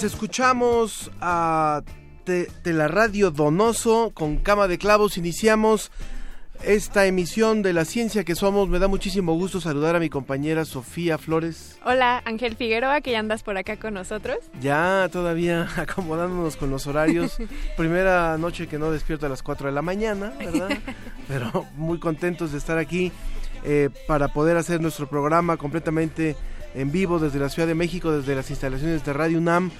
Mientras escuchamos a de, de la radio Donoso con Cama de Clavos, iniciamos esta emisión de la ciencia que somos. Me da muchísimo gusto saludar a mi compañera Sofía Flores. Hola, Ángel Figueroa, que ya andas por acá con nosotros. Ya todavía acomodándonos con los horarios. Primera noche que no despierto a las 4 de la mañana, ¿verdad? Pero muy contentos de estar aquí eh, para poder hacer nuestro programa completamente en vivo desde la Ciudad de México, desde las instalaciones de Radio UNAM,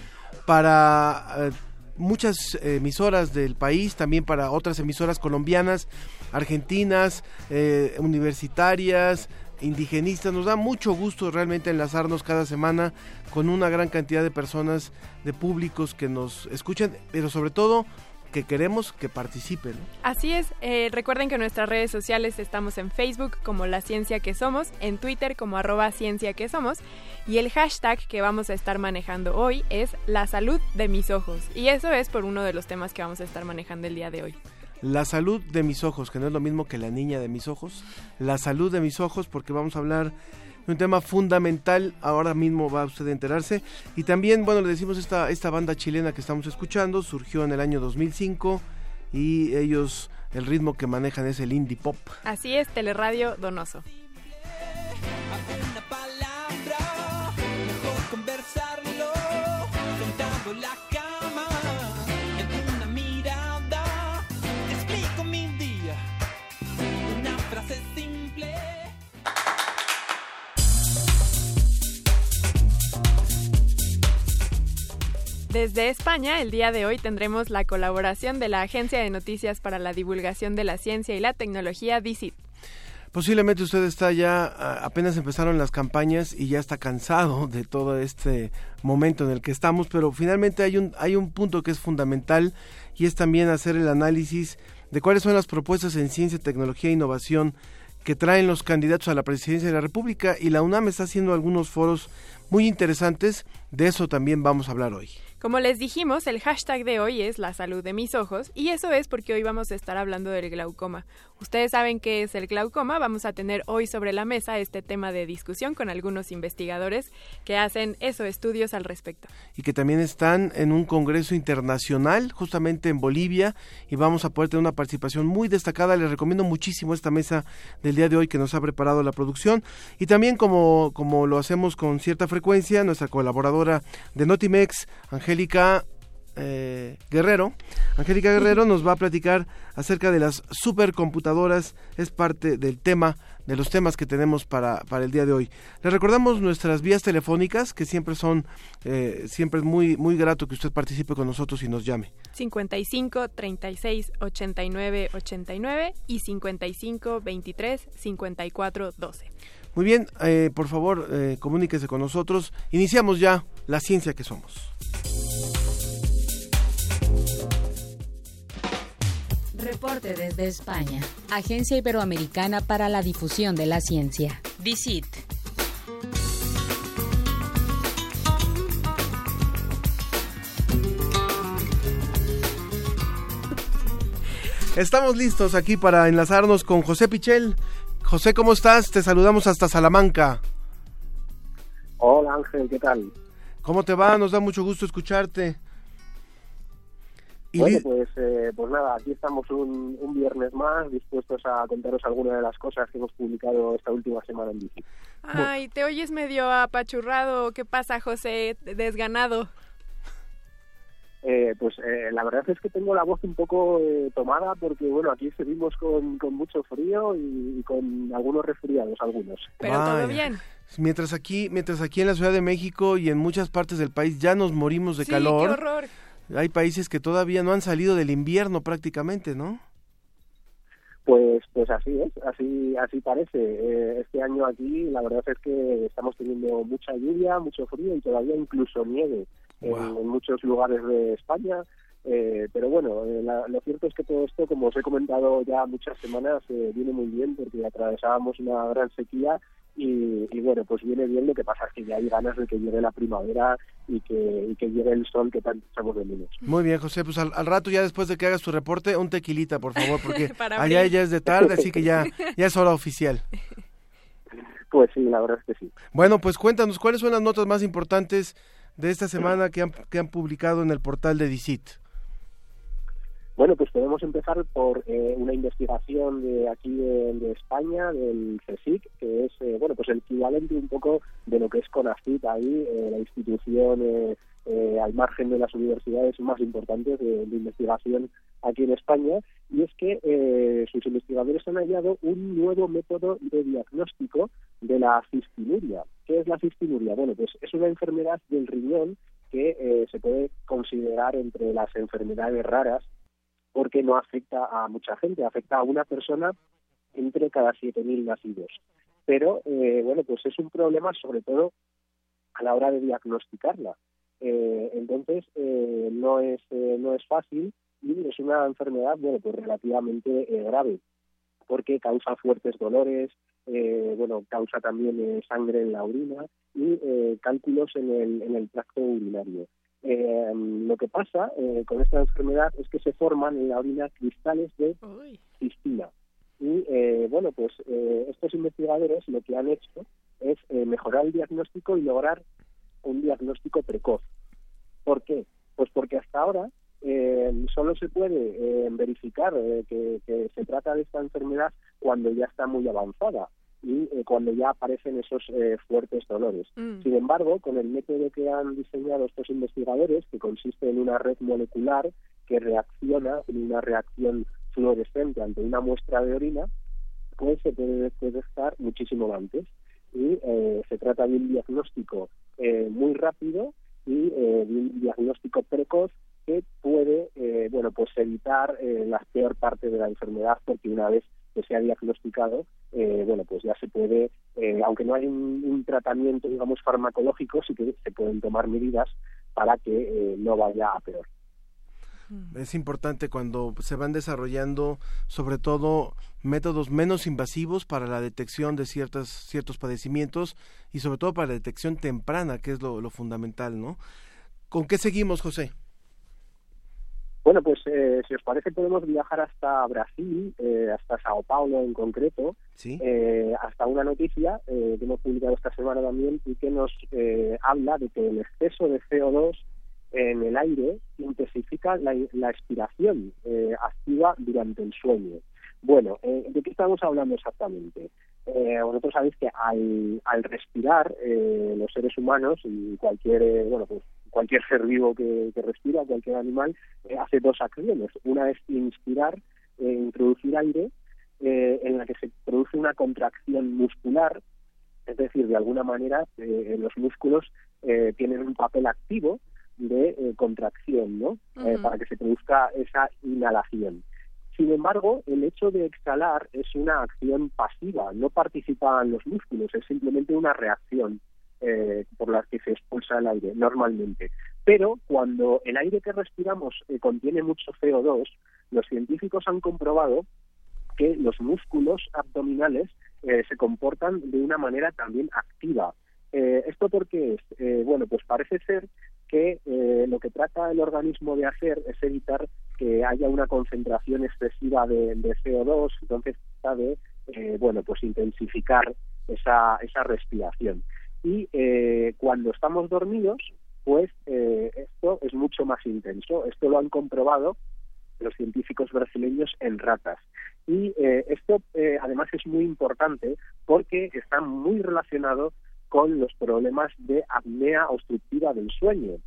para eh, muchas emisoras del país, también para otras emisoras colombianas, argentinas, eh, universitarias, indigenistas. Nos da mucho gusto realmente enlazarnos cada semana con una gran cantidad de personas, de públicos que nos escuchan, pero sobre todo que queremos que participen. Así es, eh, recuerden que en nuestras redes sociales estamos en Facebook como La Ciencia que Somos, en Twitter como arroba Ciencia que Somos y el hashtag que vamos a estar manejando hoy es La Salud de mis ojos y eso es por uno de los temas que vamos a estar manejando el día de hoy. La salud de mis ojos, que no es lo mismo que la niña de mis ojos, la salud de mis ojos porque vamos a hablar un tema fundamental, ahora mismo va usted a enterarse. Y también, bueno, le decimos esta, esta banda chilena que estamos escuchando, surgió en el año 2005 y ellos, el ritmo que manejan es el indie pop. Así es, Teleradio Donoso. Desde España, el día de hoy tendremos la colaboración de la Agencia de Noticias para la Divulgación de la Ciencia y la Tecnología, DICIT. Posiblemente usted está ya, apenas empezaron las campañas y ya está cansado de todo este momento en el que estamos, pero finalmente hay un, hay un punto que es fundamental y es también hacer el análisis de cuáles son las propuestas en ciencia, tecnología e innovación que traen los candidatos a la presidencia de la República y la UNAM está haciendo algunos foros muy interesantes, de eso también vamos a hablar hoy. Como les dijimos, el hashtag de hoy es la salud de mis ojos y eso es porque hoy vamos a estar hablando del glaucoma. Ustedes saben qué es el glaucoma, vamos a tener hoy sobre la mesa este tema de discusión con algunos investigadores que hacen eso, estudios al respecto. Y que también están en un congreso internacional justamente en Bolivia y vamos a poder tener una participación muy destacada. Les recomiendo muchísimo esta mesa del día de hoy que nos ha preparado la producción y también como, como lo hacemos con cierta frecuencia, nuestra colaboradora de Notimex, Angélica eh, Guerrero. Angélica Guerrero nos va a platicar acerca de las supercomputadoras, es parte del tema, de los temas que tenemos para, para el día de hoy. Les recordamos nuestras vías telefónicas, que siempre son, eh, siempre es muy, muy grato que usted participe con nosotros y nos llame. 55 36 89 89 y 55 23 54 12. Muy bien, eh, por favor, eh, comuníquese con nosotros. Iniciamos ya la ciencia que somos. Reporte desde España. Agencia Iberoamericana para la Difusión de la Ciencia. DICIT. Estamos listos aquí para enlazarnos con José Pichel. José, ¿cómo estás? Te saludamos hasta Salamanca. Hola Ángel, ¿qué tal? ¿Cómo te va? Nos da mucho gusto escucharte. Y Bueno, pues, eh, pues nada, aquí estamos un, un viernes más dispuestos a contaros algunas de las cosas que hemos publicado esta última semana en bici. Ay, te oyes medio apachurrado. ¿Qué pasa, José? Desganado. Eh, pues eh, la verdad es que tengo la voz un poco eh, tomada porque, bueno, aquí seguimos con, con mucho frío y, y con algunos resfriados, algunos. Pero todo bien. Mientras aquí, mientras aquí en la Ciudad de México y en muchas partes del país ya nos morimos de sí, calor, qué horror. hay países que todavía no han salido del invierno prácticamente, ¿no? Pues, pues así es, así, así parece. Eh, este año aquí la verdad es que estamos teniendo mucha lluvia, mucho frío y todavía incluso nieve en, Guau. en muchos lugares de España. Eh, pero bueno, eh, la- lo cierto es que todo esto, como os he comentado ya muchas semanas, eh, viene muy bien porque atravesábamos una gran sequía y, y bueno, pues viene bien. Lo que pasa es que ya hay ganas de que llegue la primavera y que, y que llegue el sol que tanto echamos de menos. Muy bien, José, pues al, al rato ya después de que hagas tu reporte, un tequilita, por favor, porque allá ya es de tarde, así que ya, ya es hora oficial. Pues sí, la verdad es que sí. Bueno, pues cuéntanos, ¿cuáles son las notas más importantes de esta semana que han, que han publicado en el portal de DICIT? Bueno, pues podemos empezar por eh, una investigación de aquí de, España, del CSIC, que es eh, bueno pues el equivalente un poco de lo que es CONACYT ahí, eh, la institución eh, al margen de las universidades más importantes de, de investigación aquí en España, y es que eh, sus investigadores han hallado un nuevo método de diagnóstico de la cistinuria. ¿Qué es la cistinuria? Bueno, pues es una enfermedad del riñón que eh, se puede considerar entre las enfermedades raras porque no afecta a mucha gente, afecta a una persona entre cada 7.000 nacidos. Pero, eh, bueno, pues es un problema sobre todo a la hora de diagnosticarla. Eh, entonces, eh, no, es, eh, no es fácil y es una enfermedad, bueno, pues relativamente eh, grave, porque causa fuertes dolores, eh, bueno, causa también eh, sangre en la orina y eh, cálculos en el, en el tracto urinario. Eh, lo que pasa eh, con esta enfermedad es que se forman en la orina cristales de cistina. Y eh, bueno, pues eh, estos investigadores lo que han hecho es mejorar el diagnóstico y lograr un diagnóstico precoz. ¿Por qué? Pues porque hasta ahora eh, solo se puede eh, verificar eh, que, que se trata de esta enfermedad cuando ya está muy avanzada y eh, cuando ya aparecen esos fuertes dolores. Mm. Sin embargo, con el método que han diseñado estos investigadores, que consiste en una red molecular que reacciona en una reacción fluorescente ante una muestra de orina, pues se puede detectar muchísimo antes. Y eh, se trata de un diagnóstico eh, muy rápido y eh, de un diagnóstico precoz que puede, eh, bueno, pues evitar eh, la peor parte de la enfermedad, porque una vez que se ha diagnosticado, eh, bueno, pues ya se puede, aunque no hay un, un tratamiento, digamos, farmacológico, sí que se pueden tomar medidas para que no vaya a peor. Es importante cuando se van desarrollando, sobre todo, métodos menos invasivos para la detección de ciertas, ciertos padecimientos y sobre todo para la detección temprana, que es lo, lo fundamental, ¿no? ¿Con qué seguimos, José? Bueno, pues eh, si os parece podemos viajar hasta Brasil, eh, hasta Sao Paulo en concreto, Sí. eh, hasta una noticia eh, que hemos publicado esta semana también y que nos eh, habla de que el exceso de CO2 en el aire intensifica la, la expiración eh, activa durante el sueño. Bueno, eh, ¿de qué estamos hablando exactamente? Eh, vosotros sabéis que al, al respirar eh, los seres humanos y cualquier eh, bueno pues cualquier ser vivo que, que respira, cualquier animal, hace dos acciones. Una es inspirar, introducir aire, en la que se produce una contracción muscular, es decir, de alguna manera los músculos tienen un papel activo de eh, contracción, ¿no? Eh, para que se produzca esa inhalación. Sin embargo, el hecho de exhalar es una acción pasiva, no participan los músculos, es simplemente una reacción eh, por la que se expulsa el aire normalmente. Pero cuando el aire que respiramos contiene mucho CO2, los científicos han comprobado que los músculos abdominales se comportan de una manera también activa. Eh, ¿Esto por qué es? Eh, bueno, pues parece ser que eh, lo que trata el organismo de hacer es evitar que haya una concentración excesiva de, de CO2, entonces trata de, eh, bueno, pues intensificar esa, esa respiración. Y eh, cuando estamos dormidos, pues esto es mucho más intenso. Esto lo han comprobado los científicos brasileños en ratas. Y esto además es muy importante porque está muy relacionado con los problemas de apnea obstructiva del sueño.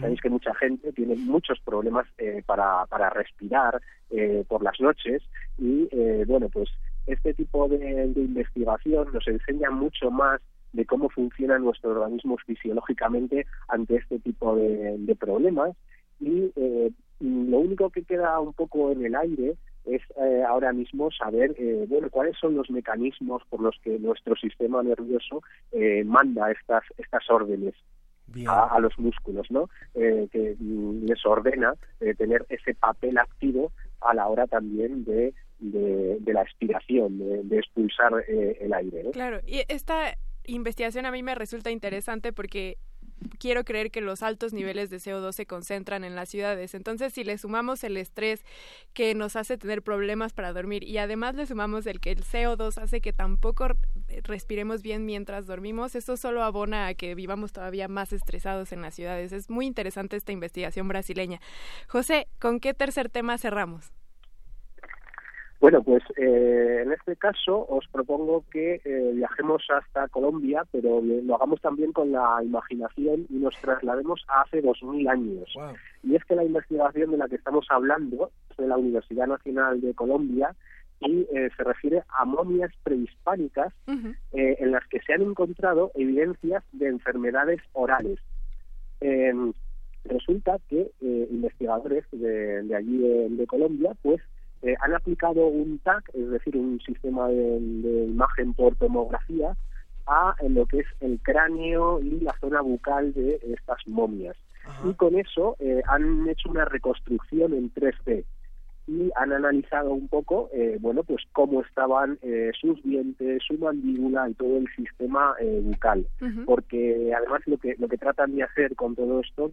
Sabéis que mucha gente tiene muchos problemas eh, para, para respirar eh, por las noches y, eh, bueno, pues este tipo de, de investigación nos enseña mucho más de cómo funciona nuestro organismo fisiológicamente ante este tipo de, de problemas y eh, lo único que queda un poco en el aire es eh, ahora mismo saber eh, bueno cuáles son los mecanismos por los que nuestro sistema nervioso eh, manda estas estas órdenes a, a, los músculos, ¿no? Eh, que mm, les ordena eh, tener ese papel activo a la hora también de, de, de la expiración, de, de expulsar eh, el aire. ¿no? Claro, y esta investigación a mí me resulta interesante porque quiero creer que los altos niveles de CO2 se concentran en las ciudades. Entonces, si le sumamos el estrés que nos hace tener problemas para dormir y además le sumamos el que el CO2 hace que tampoco respiremos bien mientras dormimos, eso solo abona a que vivamos todavía más estresados en las ciudades. Es muy interesante esta investigación brasileña. José, ¿con qué tercer tema cerramos? Bueno, pues eh, en este caso os propongo que eh, viajemos hasta Colombia, pero lo hagamos también con la imaginación y nos traslademos a hace dos mil años. Wow. Y es que la investigación de la que estamos hablando es de la Universidad Nacional de Colombia y eh, se refiere a momias prehispánicas uh -huh. en las que se han encontrado evidencias de enfermedades orales. resulta que investigadores de, de allí de, de Colombia, pues eh, han aplicado un TAC, es decir, un sistema de, de imagen por tomografía, a en lo que es el cráneo y la zona bucal de estas momias. Ajá. Y con eso eh, han hecho una reconstrucción en 3D y han analizado un poco, eh, bueno, pues cómo estaban eh, sus dientes, su mandíbula y todo el sistema eh, bucal. Uh -huh. Porque además lo que lo que tratan de hacer con todo esto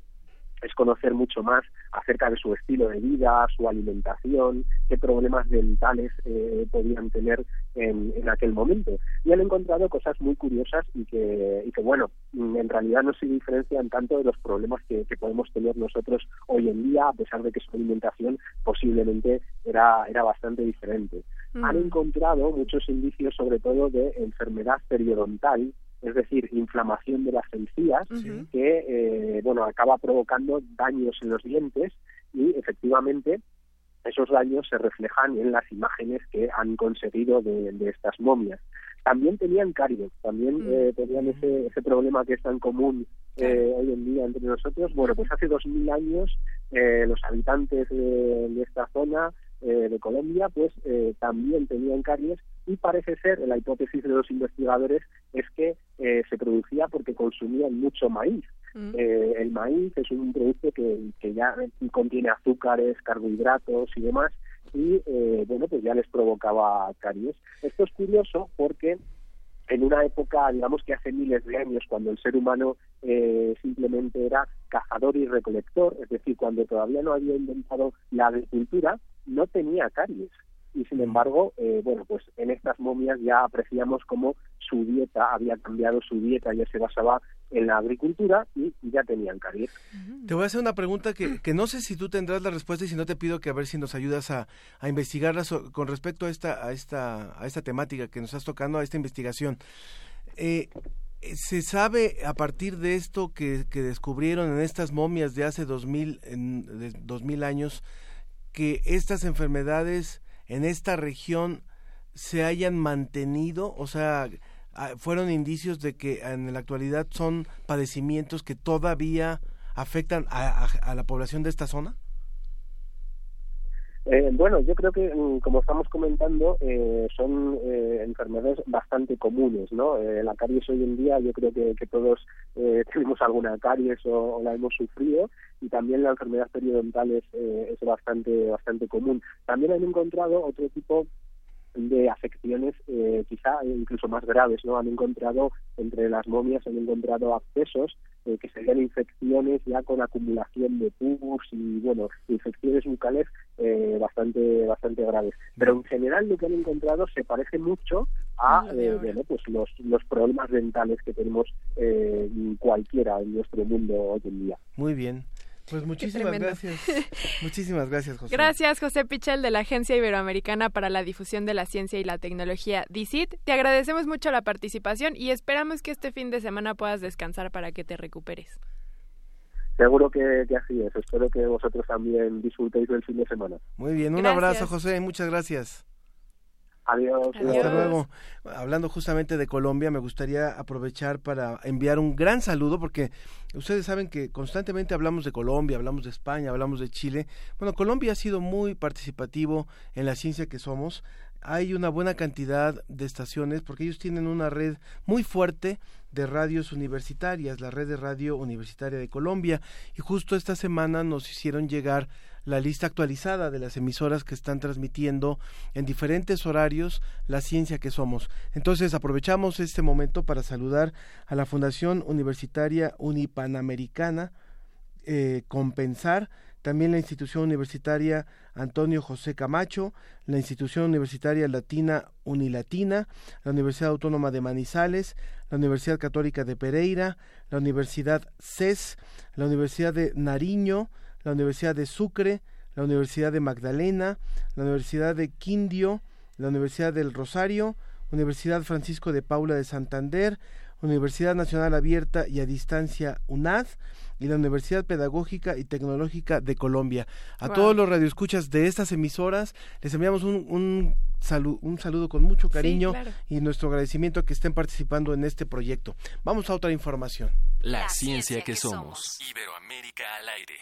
es conocer mucho más acerca de su estilo de vida, su alimentación, qué problemas dentales eh, podían tener en, en, aquel momento. Y han encontrado cosas muy curiosas y que, y que, bueno, en realidad no se diferencian tanto de los problemas que, que podemos tener nosotros hoy en día, a pesar de que su alimentación posiblemente era, era bastante diferente. Mm. Han encontrado muchos indicios, sobre todo, de enfermedad periodontal, es decir, inflamación de las encías, uh -huh. que eh, bueno acaba provocando daños en los dientes y efectivamente esos daños se reflejan en las imágenes que han conseguido de, de estas momias. También tenían caries, también uh -huh. eh, tenían ese, ese problema que es tan común eh, hoy en día entre nosotros. Bueno, pues hace dos mil años eh, los habitantes de, de esta zona eh, de Colombia, pues eh, también tenían caries y parece ser, la hipótesis de los investigadores es que eh, se producía porque consumían mucho maíz. Mm. Eh, el maíz es un producto que, que ya contiene azúcares, carbohidratos y demás y eh, bueno, pues ya les provocaba caries. Esto es curioso porque en una época, digamos que hace miles de años, cuando el ser humano eh, simplemente era cazador y recolector, es decir, cuando todavía no había inventado la agricultura, no tenía caries. Y sin embargo, eh, bueno, pues en estas momias ya apreciamos cómo su dieta había cambiado, su dieta ya se basaba en la agricultura y ya tenían caries. Te voy a hacer una pregunta que, que no sé si tú tendrás la respuesta y si no te pido que a ver si nos ayudas a, a investigarla con respecto a esta, a, esta, a esta temática que nos estás tocando, a esta investigación. Eh, se sabe a partir de esto que, que, descubrieron en estas momias de hace dos mil, en, de dos mil años que estas enfermedades en esta región se hayan mantenido, o sea, fueron indicios de que en la actualidad son padecimientos que todavía afectan a, a, a la población de esta zona? Eh, bueno, yo creo que, mm, como estamos comentando, eh, son eh, enfermedades bastante comunes, ¿no? Eh, la caries hoy en día, yo creo que, que todos eh, tenemos alguna caries o, la hemos sufrido, y también la enfermedad periodontal es, es bastante, bastante común. También han encontrado otro tipo de afecciones eh, quizá incluso más graves. no Han encontrado entre las momias han encontrado accesos eh, que serían infecciones ya con acumulación de pus y bueno infecciones bucales eh, bastante bastante graves. Pero en general lo que han encontrado se parece mucho a eh, bueno, pues los, los problemas dentales que tenemos eh, cualquiera en nuestro mundo hoy en día. Muy bien. Pues muchísimas gracias. Muchísimas gracias, José. Gracias, José Pichel, de la Agencia Iberoamericana para la Difusión de la Ciencia y la Tecnología, DICIT. Te agradecemos mucho la participación y esperamos que este fin de semana puedas descansar para que te recuperes. Seguro que, que así es. Espero que vosotros también disfrutéis del fin de semana. Muy bien, un Gracias. abrazo, José. Muchas gracias. Adiós. Hasta luego. Hablando justamente de Colombia, me gustaría aprovechar para enviar un gran saludo porque ustedes saben que constantemente hablamos de Colombia, hablamos de España, hablamos de Chile. Bueno, Colombia ha sido muy participativo en la ciencia que somos. Hay una buena cantidad de estaciones porque ellos tienen una red muy fuerte de radios universitarias, la red de radio universitaria de Colombia. Y justo esta semana nos hicieron llegar la lista actualizada de las emisoras que están transmitiendo en diferentes horarios la ciencia que somos. Entonces aprovechamos este momento para saludar a la Fundación Universitaria Unipanamericana eh, Compensar, también la institución universitaria Antonio José Camacho, la institución universitaria latina Unilatina, la Universidad Autónoma de Manizales, la Universidad Católica de Pereira, la Universidad CES, la Universidad de Nariño, la Universidad de Sucre, la Universidad de Magdalena, la Universidad de Quindio, la Universidad del Rosario, Universidad Francisco de Paula de Santander, Universidad Nacional Abierta y a Distancia UNAD y la Universidad Pedagógica y Tecnológica de Colombia. A Wow. todos los radioescuchas de estas emisoras les enviamos un, un, salu- un saludo con mucho cariño claro. y nuestro agradecimiento a que estén participando en este proyecto. Vamos a otra información. La ciencia que somos. Iberoamérica al aire.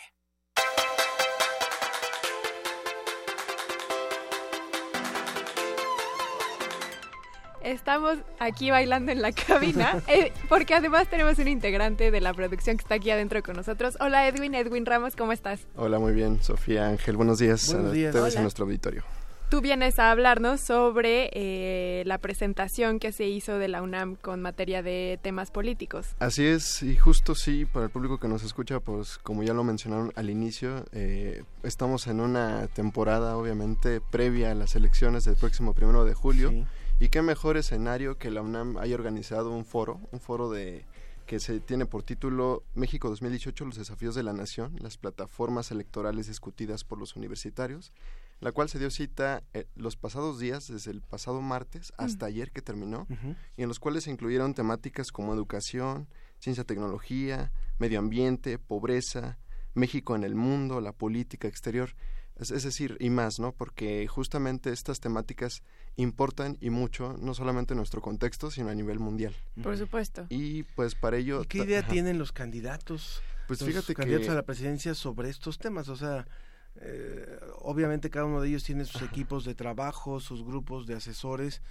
Estamos aquí bailando en la cabina, eh, porque además tenemos un integrante de la producción que está aquí adentro con nosotros. Hola Edwin, Edwin Ramos, ¿cómo estás? Hola, muy bien, Sofía Ángel. Buenos días Buenos a días. Hola. a nuestro auditorio. Tú vienes a hablarnos sobre eh, la presentación que se hizo de la UNAM con materia de temas políticos. Así es, y justo sí, para el público que nos escucha, pues como ya lo mencionaron al inicio, eh, estamos en una temporada obviamente previa a las elecciones del próximo primero de julio. Sí. Y qué mejor escenario que la UNAM haya organizado un foro, un foro de que se tiene por título México 2018, los desafíos de la nación, las plataformas electorales discutidas por los universitarios, la cual se dio cita eh, los pasados días, desde el pasado martes hasta ayer que terminó, y en los cuales se incluyeron temáticas como educación, ciencia, tecnología, medio ambiente, pobreza, México en el mundo, la política exterior, es, es decir, y más, ¿no? Porque justamente estas temáticas importan y mucho, no solamente en nuestro contexto, sino a nivel mundial. Por supuesto. Y pues para ello... ¿Y qué idea ajá. tienen los candidatos? Pues los fíjate candidatos que... a la presidencia sobre estos temas. O sea, eh, obviamente cada uno de ellos tiene sus equipos de trabajo, sus grupos de asesores,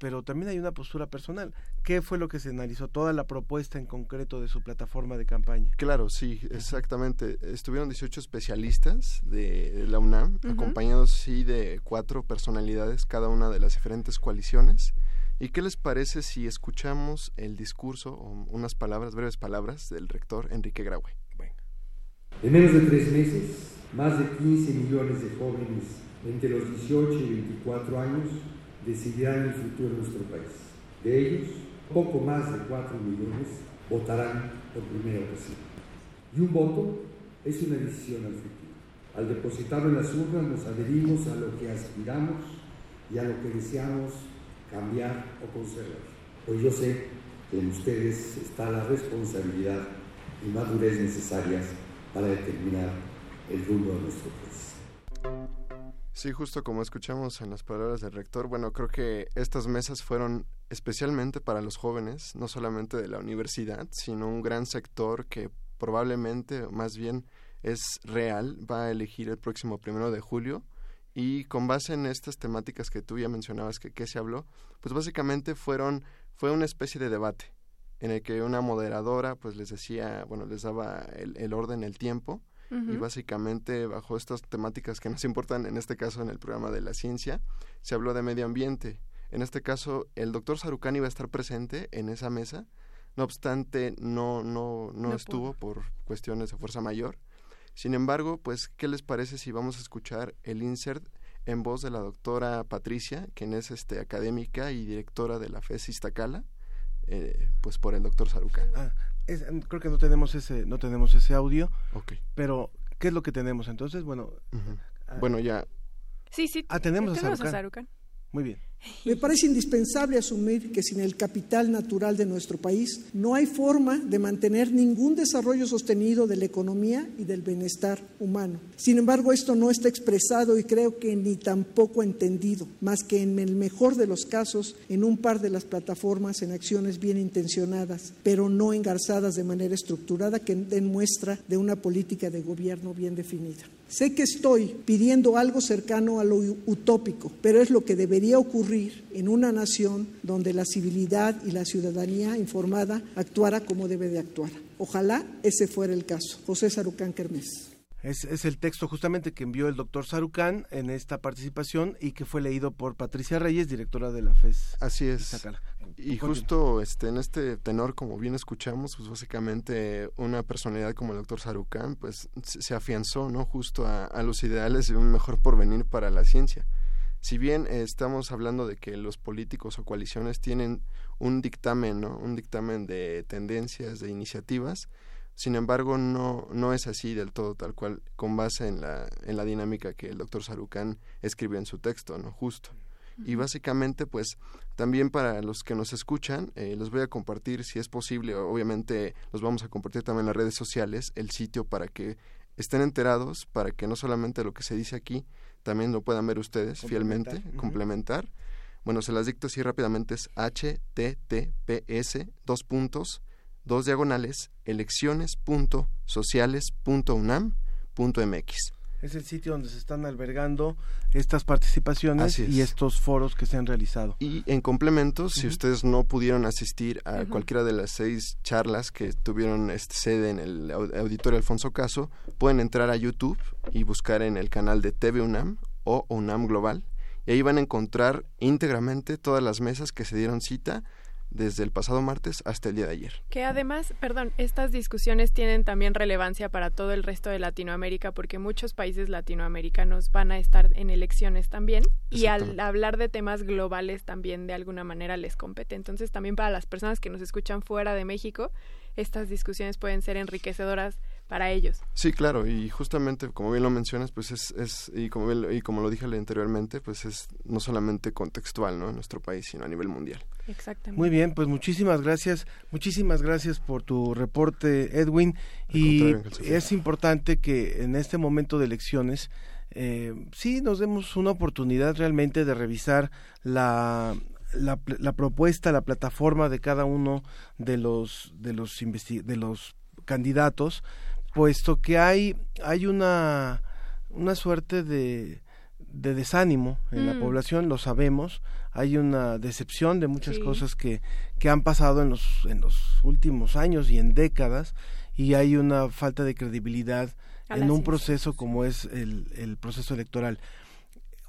pero también hay una postura personal. ¿Qué fue lo que se analizó? Toda la propuesta en concreto de su plataforma de campaña. Claro, sí, exactamente. Estuvieron 18 especialistas de, la UNAM, acompañados sí de cuatro personalidades, cada una de las diferentes coaliciones. ¿Y qué les parece si escuchamos el discurso o unas palabras, breves palabras, del rector Enrique Graue? En menos de tres meses, más de 15 millones de jóvenes entre los 18 y 24 años decidirán el futuro de nuestro país. De ellos, poco más de 4 millones votarán por primera ocasión. Y un voto es una decisión al futuro. Al depositarlo en las urnas nos adherimos a lo que aspiramos y a lo que deseamos cambiar o conservar. Pues yo sé que en ustedes está la responsabilidad y madurez necesarias para determinar el rumbo de nuestro país. Sí, justo como escuchamos en las palabras del rector, bueno, creo que estas mesas fueron especialmente para los jóvenes, no solamente de la universidad, sino un gran sector que probablemente, más bien, es real, va a elegir el próximo primero de julio. Y con base en estas temáticas que tú ya mencionabas que, que se habló, pues básicamente fueron, fue una especie de debate en el que una moderadora pues les decía, bueno, les daba el, el orden, el tiempo, y básicamente bajo estas temáticas que nos importan, en este caso en el programa de la ciencia, se habló de medio ambiente. En este caso, el doctor Sarucán iba a estar presente en esa mesa, no obstante, no, no, no, No estuvo por cuestiones de fuerza mayor. Sin embargo, pues, ¿qué les parece si vamos a escuchar el insert en voz de la doctora Patricia, quien es este, académica y directora de la FES Iztacala, eh, pues por el doctor Sarucán? Ah, es- creo que no tenemos ese, no tenemos ese audio. Ok. Pero, ¿qué es lo que tenemos entonces? Bueno, ah, Bueno, ya Sí, sí. Ah, tenemos a tenemos. Sarucán. muy bien. Me parece indispensable asumir que sin el capital natural de nuestro país no hay forma de mantener ningún desarrollo sostenido de la economía y del bienestar humano. Sin embargo, esto no está expresado y creo que ni tampoco entendido, más que en el mejor de los casos en un par de las plataformas en acciones bien intencionadas, pero no engarzadas de manera estructurada que den muestra de una política de gobierno bien definida. Sé que estoy pidiendo algo cercano a lo utópico, pero es lo que debería ocurrir en una nación donde la civilidad y la ciudadanía informada actuara como debe de actuar. Ojalá ese fuera el caso. José Sarucán Kermés. Es, es el texto justamente que envió el doctor Sarucán en esta participación y que fue leído por Patricia Reyes, directora de la FES. Así es. Iztacala. Y justo este, en este tenor, como bien escuchamos, pues básicamente una personalidad como el doctor Sarucán, pues se se afianzó, ¿no? Justo a, a los ideales de un mejor porvenir para la ciencia. Si bien eh, estamos hablando de que los políticos o coaliciones tienen un dictamen, ¿no? Un dictamen de tendencias, de iniciativas, sin embargo, no, no es así del todo, tal cual, con base en la, en la dinámica que el doctor Sarucán escribió en su texto, ¿no? Justo. Y básicamente, pues, también para los que nos escuchan, eh, les voy a compartir, si es posible, obviamente los vamos a compartir también en las redes sociales, el sitio para que estén enterados, para que no solamente lo que se dice aquí, también lo puedan ver ustedes fielmente, Complementar. Bueno, se las dicto así rápidamente, es https, dos puntos, dos diagonales, elecciones.sociales.unam.mx. Es el sitio donde se están albergando estas participaciones es. y estos foros que se han realizado. Y en complemento, si ustedes no pudieron asistir a cualquiera de las seis charlas que tuvieron este, sede en el au- auditorio Alfonso Caso, pueden entrar a YouTube y buscar en el canal de TV UNAM o UNAM Global. Y ahí van a encontrar íntegramente todas las mesas que se dieron cita desde el pasado martes hasta el día de ayer. Que además, perdón, estas discusiones tienen también relevancia para todo el resto de Latinoamérica porque muchos países latinoamericanos van a estar en elecciones también y al hablar de temas globales también de alguna manera les compete. Entonces también para las personas que nos escuchan fuera de México, estas discusiones pueden ser enriquecedoras para ellos. Sí, claro, y justamente como bien lo mencionas, pues es, es y, como bien- y como lo dije anteriormente, pues es no solamente contextual ¿no? en nuestro país, sino a nivel mundial. Exactamente. Muy bien, pues muchísimas gracias, muchísimas gracias por tu reporte, Edwin. Al Y es importante que en este momento de elecciones, eh, sí nos demos una oportunidad realmente de revisar la, la, la propuesta, la plataforma de cada uno de los de los de los candidatos, puesto que hay hay una una suerte de de desánimo en la Mm. población, lo sabemos, hay una decepción de muchas Sí. cosas que, que han pasado en los, en los últimos años y en décadas, y hay una falta de credibilidad A en un proceso como es el, el proceso electoral.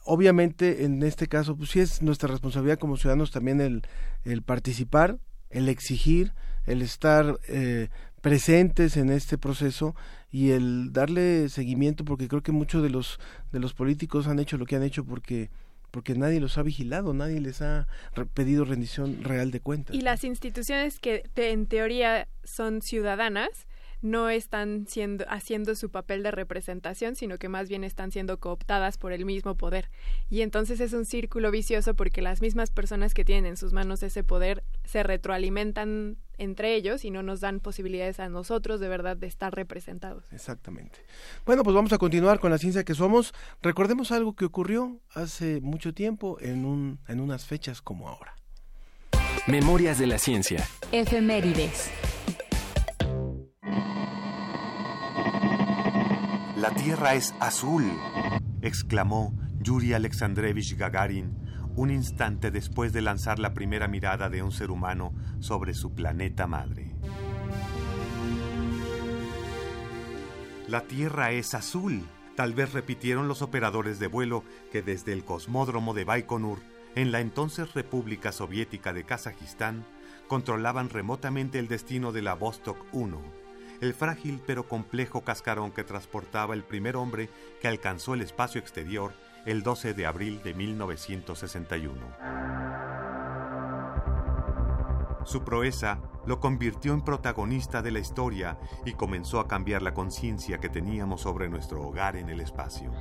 Obviamente, en este caso, pues sí es nuestra responsabilidad como ciudadanos también el, el participar, el exigir, el estar eh, presentes en este proceso y el darle seguimiento porque creo que muchos de los de los políticos han hecho lo que han hecho porque porque nadie los ha vigilado, nadie les ha pedido rendición real de cuentas. Y las instituciones que te- en teoría son ciudadanas no están siendo haciendo su papel de representación, sino que más bien están siendo cooptadas por el mismo poder. Y entonces es un círculo vicioso porque las mismas personas que tienen en sus manos ese poder se retroalimentan entre ellos y no nos dan posibilidades a nosotros de verdad de estar representados. Exactamente. Bueno, pues vamos a continuar con la ciencia que somos. Recordemos algo que ocurrió hace mucho tiempo en un en unas fechas como ahora. Memorias de la ciencia. Efemérides. La Tierra es azul, exclamó Yuri Alexandrevich Gagarin un instante después de lanzar la primera mirada de un ser humano sobre su planeta madre. La Tierra es azul. Tal vez repitieron los operadores de vuelo que desde el cosmódromo de Baikonur, en la entonces República Soviética de Kazajistán, controlaban remotamente el destino de la Vostok 1, el frágil pero complejo cascarón que transportaba el primer hombre que alcanzó el espacio exterior el 12 de abril de 1961. Su proeza lo convirtió en protagonista de la historia y comenzó a cambiar la conciencia que teníamos sobre nuestro hogar en el espacio.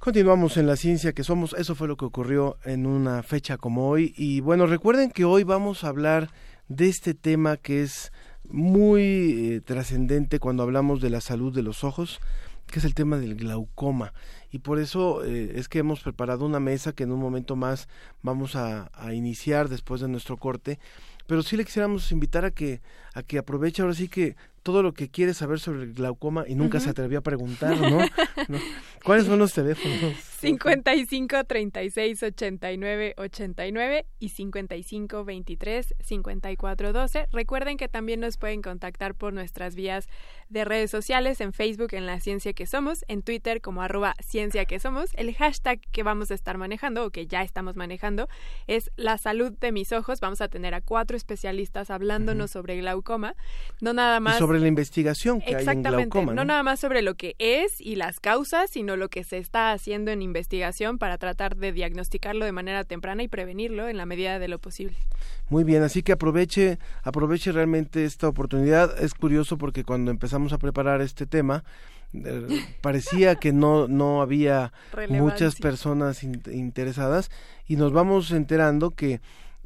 Continuamos en la ciencia que somos, eso fue lo que ocurrió en una fecha como hoy y bueno, recuerden que hoy vamos a hablar de este tema que es muy eh, trascendente cuando hablamos de la salud de los ojos, que es el tema del glaucoma. Y por eso eh, es que hemos preparado una mesa que en un momento más vamos a, a iniciar después de nuestro corte. Pero sí le quisiéramos invitar a que, a que aproveche ahora sí que todo lo que quiere saber sobre el glaucoma y nunca se atrevió a preguntar, ¿no? ¿no? ¿Cuáles son los teléfonos? 55 36 89 89 y 55 23 54 12. Recuerden que también nos pueden contactar por nuestras vías de redes sociales, en Facebook en La Ciencia que Somos, en Twitter como arroba Ciencia que Somos. El hashtag que vamos a estar manejando o que ya estamos manejando es la salud de mis ojos. Vamos a tener a cuatro especialistas hablándonos sobre glaucoma. No nada más. Sobre la investigación que hay en glaucoma. ¿no? no nada más sobre lo que es y las causas, sino lo que se está haciendo en investigación para tratar de diagnosticarlo de manera temprana y prevenirlo en la medida de lo posible. Muy bien, así que aproveche, aproveche realmente esta oportunidad. Es curioso porque cuando empezamos a preparar este tema, eh, parecía que no, no había muchas personas in interesadas y nos vamos enterando que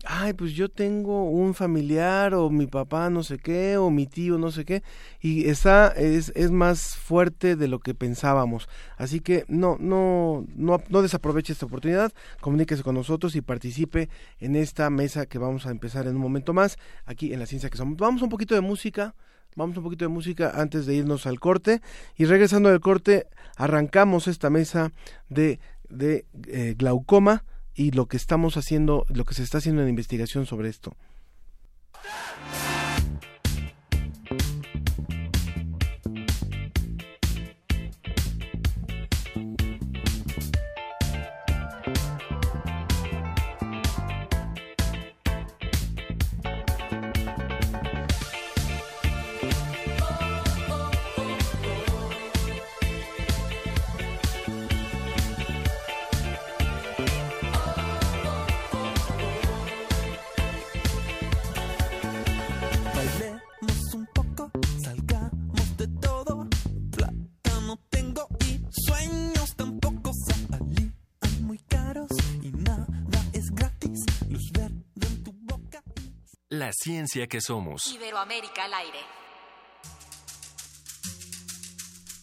ay, pues yo tengo un familiar o mi papá no sé qué o mi tío no sé qué y esa es, es más fuerte de lo que pensábamos. Así que no, no, no, no desaproveche esta oportunidad, comuníquese con nosotros y participe en esta mesa que vamos a empezar en un momento más aquí en la ciencia que somos. Vamos un poquito de música. Vamos un poquito de música antes de irnos al corte y regresando del corte arrancamos esta mesa de, de eh, glaucoma y lo que estamos haciendo, lo que se está haciendo en investigación sobre esto. La ciencia que somos. Iberoamérica al aire.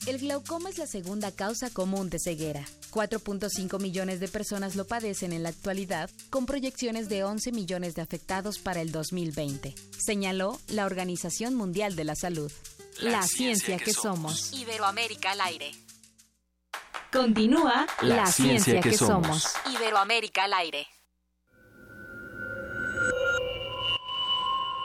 El glaucoma es la segunda causa común de ceguera. 4.5 millones de personas lo padecen en la actualidad, con proyecciones de 11 millones de afectados para el 2020, señaló la Organización Mundial de la Salud. La, la ciencia, ciencia, que, que somos. somos. Iberoamérica al aire. Continúa la, la ciencia, ciencia, que, que somos. somos. Iberoamérica al aire.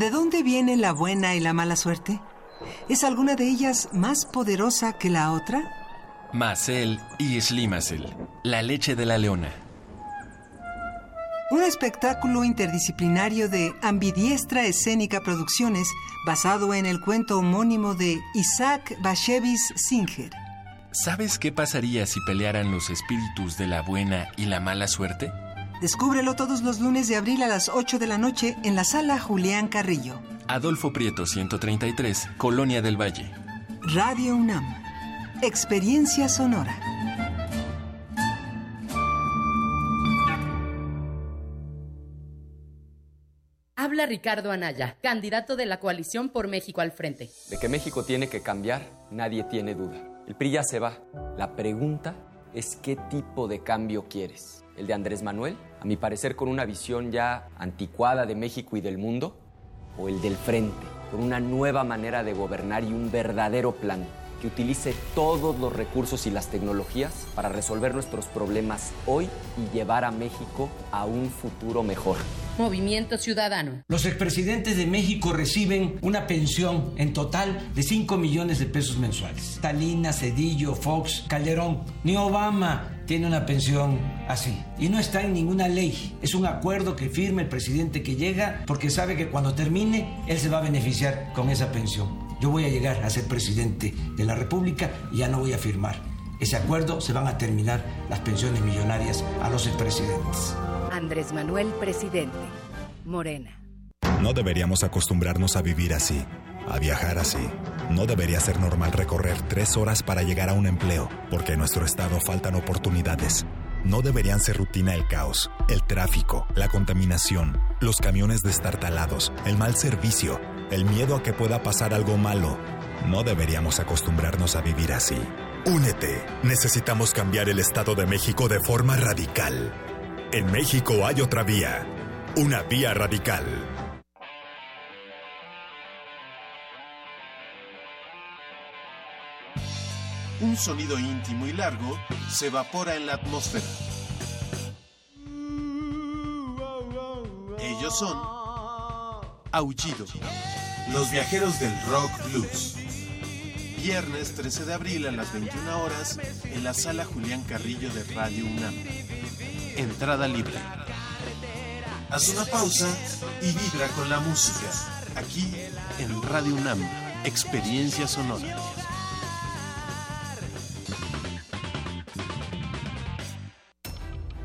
¿De dónde viene la buena y la mala suerte? ¿Es alguna de ellas más poderosa que la otra? Macel y Slimacel, la leche de la leona. Un espectáculo interdisciplinario de Ambidiestra Escénica Producciones basado en el cuento homónimo de Isaac Bashevis Singer. ¿Sabes qué pasaría si pelearan los espíritus de la buena y la mala suerte? Descúbrelo todos los lunes de abril a las 8 de la noche en la sala Julián Carrillo. Adolfo Prieto 133, Colonia del Valle. Radio UNAM. Experiencia sonora. Habla Ricardo Anaya, candidato de la coalición por México al frente. De que México tiene que cambiar, nadie tiene duda. El PRI ya se va. La pregunta es qué tipo de cambio quieres. ¿El de Andrés Manuel? A mi parecer con una visión ya anticuada de México y del mundo. ¿O el del frente? Con una nueva manera de gobernar y un verdadero plan que utilice todos los recursos y las tecnologías para resolver nuestros problemas hoy y llevar a México a un futuro mejor. Movimiento Ciudadano. Los expresidentes de México reciben una pensión en total de 5 millones de pesos mensuales. Talina, Cedillo, Fox, Calderón, ni Obama tiene una pensión así. Y no está en ninguna ley. Es un acuerdo que firma el presidente que llega porque sabe que cuando termine, él se va a beneficiar con esa pensión. Yo voy a llegar a ser presidente de la República y ya no voy a firmar. Ese acuerdo se van a terminar las pensiones millonarias a los expresidentes. Andrés Manuel, presidente. Morena. No deberíamos acostumbrarnos a vivir así, a viajar así. No debería ser normal recorrer tres horas para llegar a un empleo, porque en nuestro estado faltan oportunidades. No deberían ser rutina el caos, el tráfico, la contaminación, los camiones destartalados, el mal servicio, el miedo a que pueda pasar algo malo. No deberíamos acostumbrarnos a vivir así. Únete. Necesitamos cambiar el Estado de México de forma radical. En México hay otra vía. Una vía radical. Un sonido íntimo y largo se evapora en la atmósfera. Ellos son Aullido, los viajeros del rock blues. Viernes 13 de abril a las 21 horas en la sala Julián Carrillo de Radio UNAM. Entrada libre. Haz una pausa y vibra con la música. Aquí en Radio UNAM, Experiencia Sonora.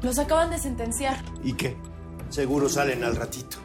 Los acaban de sentenciar. ¿Y qué? Seguro salen al ratito.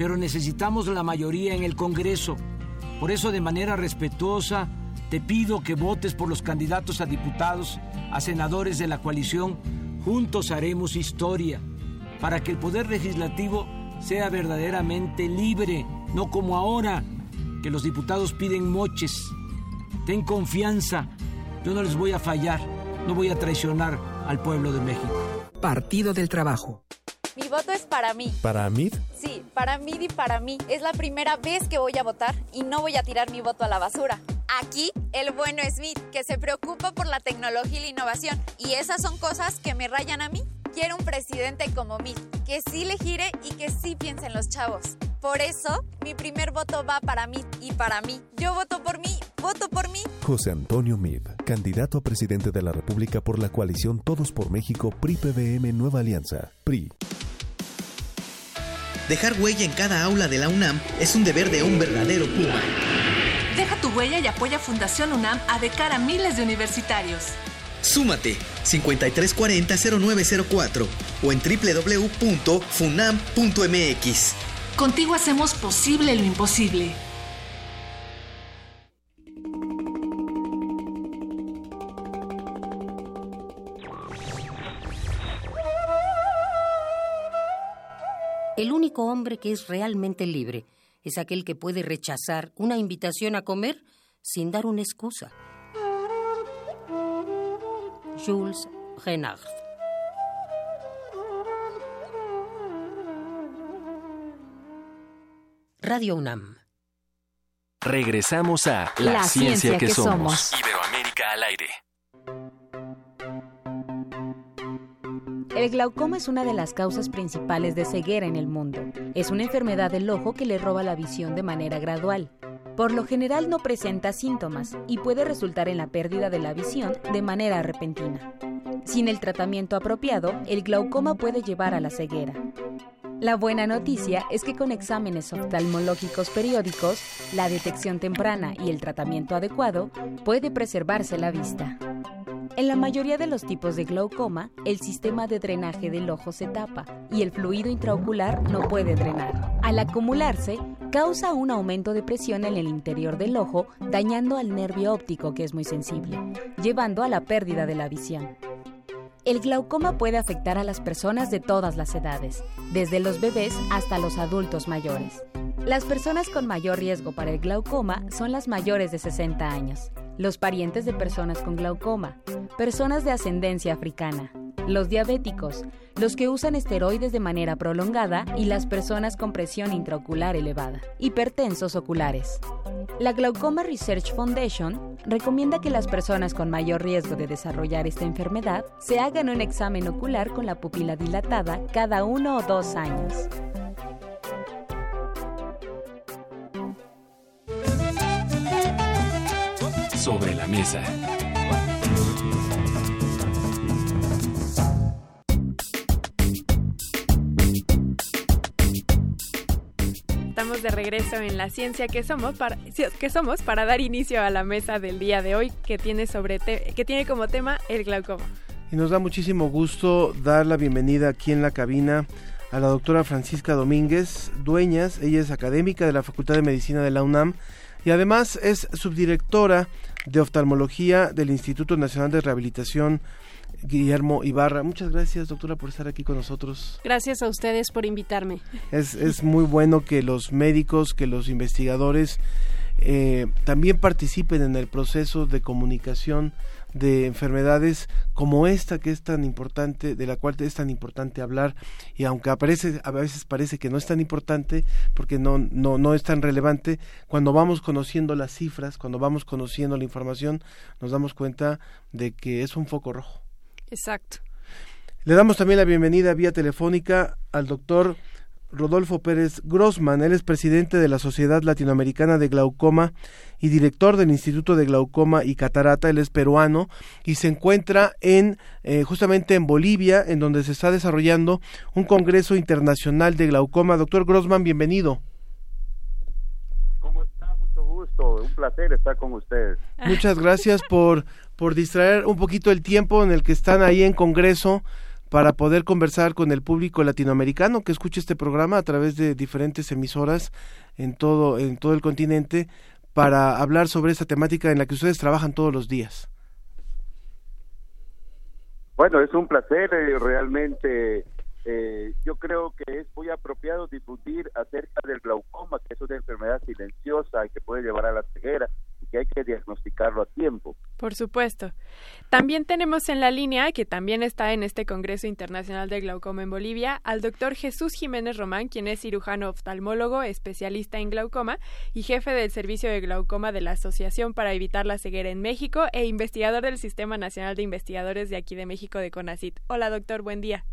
pero necesitamos la mayoría en el Congreso. Por eso, de manera respetuosa, te pido que votes por los candidatos a diputados, a senadores de la coalición. Juntos haremos historia para que el poder legislativo sea verdaderamente libre, no como ahora, que los diputados piden moches. Ten confianza, yo no les voy a fallar, no voy a traicionar al pueblo de México. Partido del Trabajo. Mi voto es para mí. ¿Para mí? Sí, para mí y para mí. Es la primera vez que voy a votar y no voy a tirar mi voto a la basura. Aquí, el bueno Smith, que se preocupa por la tecnología y la innovación. Y esas son cosas que me rayan a mí. Quiero un presidente como mí, que sí le gire y que sí piense en los chavos. Por eso, mi primer voto va para mí y para mí. Yo voto por mí, voto por mí. José Antonio Mid, candidato a presidente de la República por la coalición Todos por México PRI-PBM Nueva Alianza, PRI. Dejar huella en cada aula de la UNAM es un deber de un verdadero Puma. Deja tu huella y apoya Fundación UNAM a becar a miles de universitarios. Súmate 5340-0904 o en www.funam.mx. Contigo hacemos posible lo imposible. El único hombre que es realmente libre es aquel que puede rechazar una invitación a comer sin dar una excusa. Jules Renard. Radio UNAM. Regresamos a La, ciencia, que, somos. Iberoamérica al aire. El glaucoma es una de las causas principales de ceguera en el mundo. Es una enfermedad del ojo que le roba la visión de manera gradual. Por lo general no presenta síntomas y puede resultar en la pérdida de la visión de manera repentina. Sin el tratamiento apropiado, el glaucoma puede llevar a la ceguera. La buena noticia es que con exámenes oftalmológicos periódicos, la detección temprana y el tratamiento adecuado puede preservarse la vista. En la mayoría de los tipos de glaucoma, el sistema de drenaje del ojo se tapa y el fluido intraocular no puede drenar. Al acumularse, causa un aumento de presión en el interior del ojo, dañando al nervio óptico que es muy sensible, llevando a la pérdida de la visión. El glaucoma puede afectar a las personas de todas las edades, desde los bebés hasta los adultos mayores. Las personas con mayor riesgo para el glaucoma son las mayores de 60 años, los parientes de personas con glaucoma, personas de ascendencia africana, los diabéticos, los que usan esteroides de manera prolongada y las personas con presión intraocular elevada, hipertensos oculares. La Glaucoma Research Foundation recomienda que las personas con mayor riesgo de desarrollar esta enfermedad se hagan un examen ocular con la pupila dilatada cada uno o dos años. Sobre la mesa. Estamos de regreso en la ciencia que somos para, que somos para dar inicio a la mesa del día de hoy que tiene, sobre que tiene como tema el glaucoma. Y nos da muchísimo gusto dar la bienvenida aquí en la cabina a la doctora Francisca Domínguez Dueñas. Ella es académica de la Facultad de Medicina de la UNAM y además es subdirectora de oftalmología del Instituto Nacional de Rehabilitación Guillermo Ibarra. Muchas gracias, doctora, por estar aquí con nosotros. Gracias a ustedes por invitarme. Es, es muy bueno que los médicos, que los investigadores eh, también participen en el proceso de comunicación de enfermedades como esta que es tan importante, de la cual es tan importante hablar y aunque aparece, a veces parece que no es tan importante porque no, no, no es tan relevante, cuando vamos conociendo las cifras, cuando vamos conociendo la información, nos damos cuenta de que es un foco rojo. Exacto. Le damos también la bienvenida vía telefónica al doctor Rodolfo Pérez Grossman. Él es presidente de la Sociedad Latinoamericana de Glaucoma y director del Instituto de Glaucoma y Catarata. Él es peruano y se encuentra en eh, justamente en Bolivia, en donde se está desarrollando un Congreso Internacional de Glaucoma. Doctor Grossman, bienvenido. ¿Cómo está? Mucho gusto. Un placer estar con ustedes. Muchas gracias por, por distraer un poquito el tiempo en el que están ahí en Congreso para poder conversar con el público latinoamericano que escucha este programa a través de diferentes emisoras en todo, en todo el continente para hablar sobre esta temática en la que ustedes trabajan todos los días. Bueno, es un placer eh, realmente. Eh, yo creo que es muy apropiado difundir acerca del glaucoma, que es una enfermedad silenciosa y que puede llevar a la ceguera que hay que diagnosticarlo a tiempo. Por supuesto. También tenemos en la línea, que también está en este Congreso Internacional de Glaucoma en Bolivia, al doctor Jesús Jiménez Román, quien es cirujano oftalmólogo, especialista en glaucoma y jefe del Servicio de Glaucoma de la Asociación para Evitar la Ceguera en México e investigador del Sistema Nacional de Investigadores de aquí de México de CONACIT. Hola, doctor, buen día.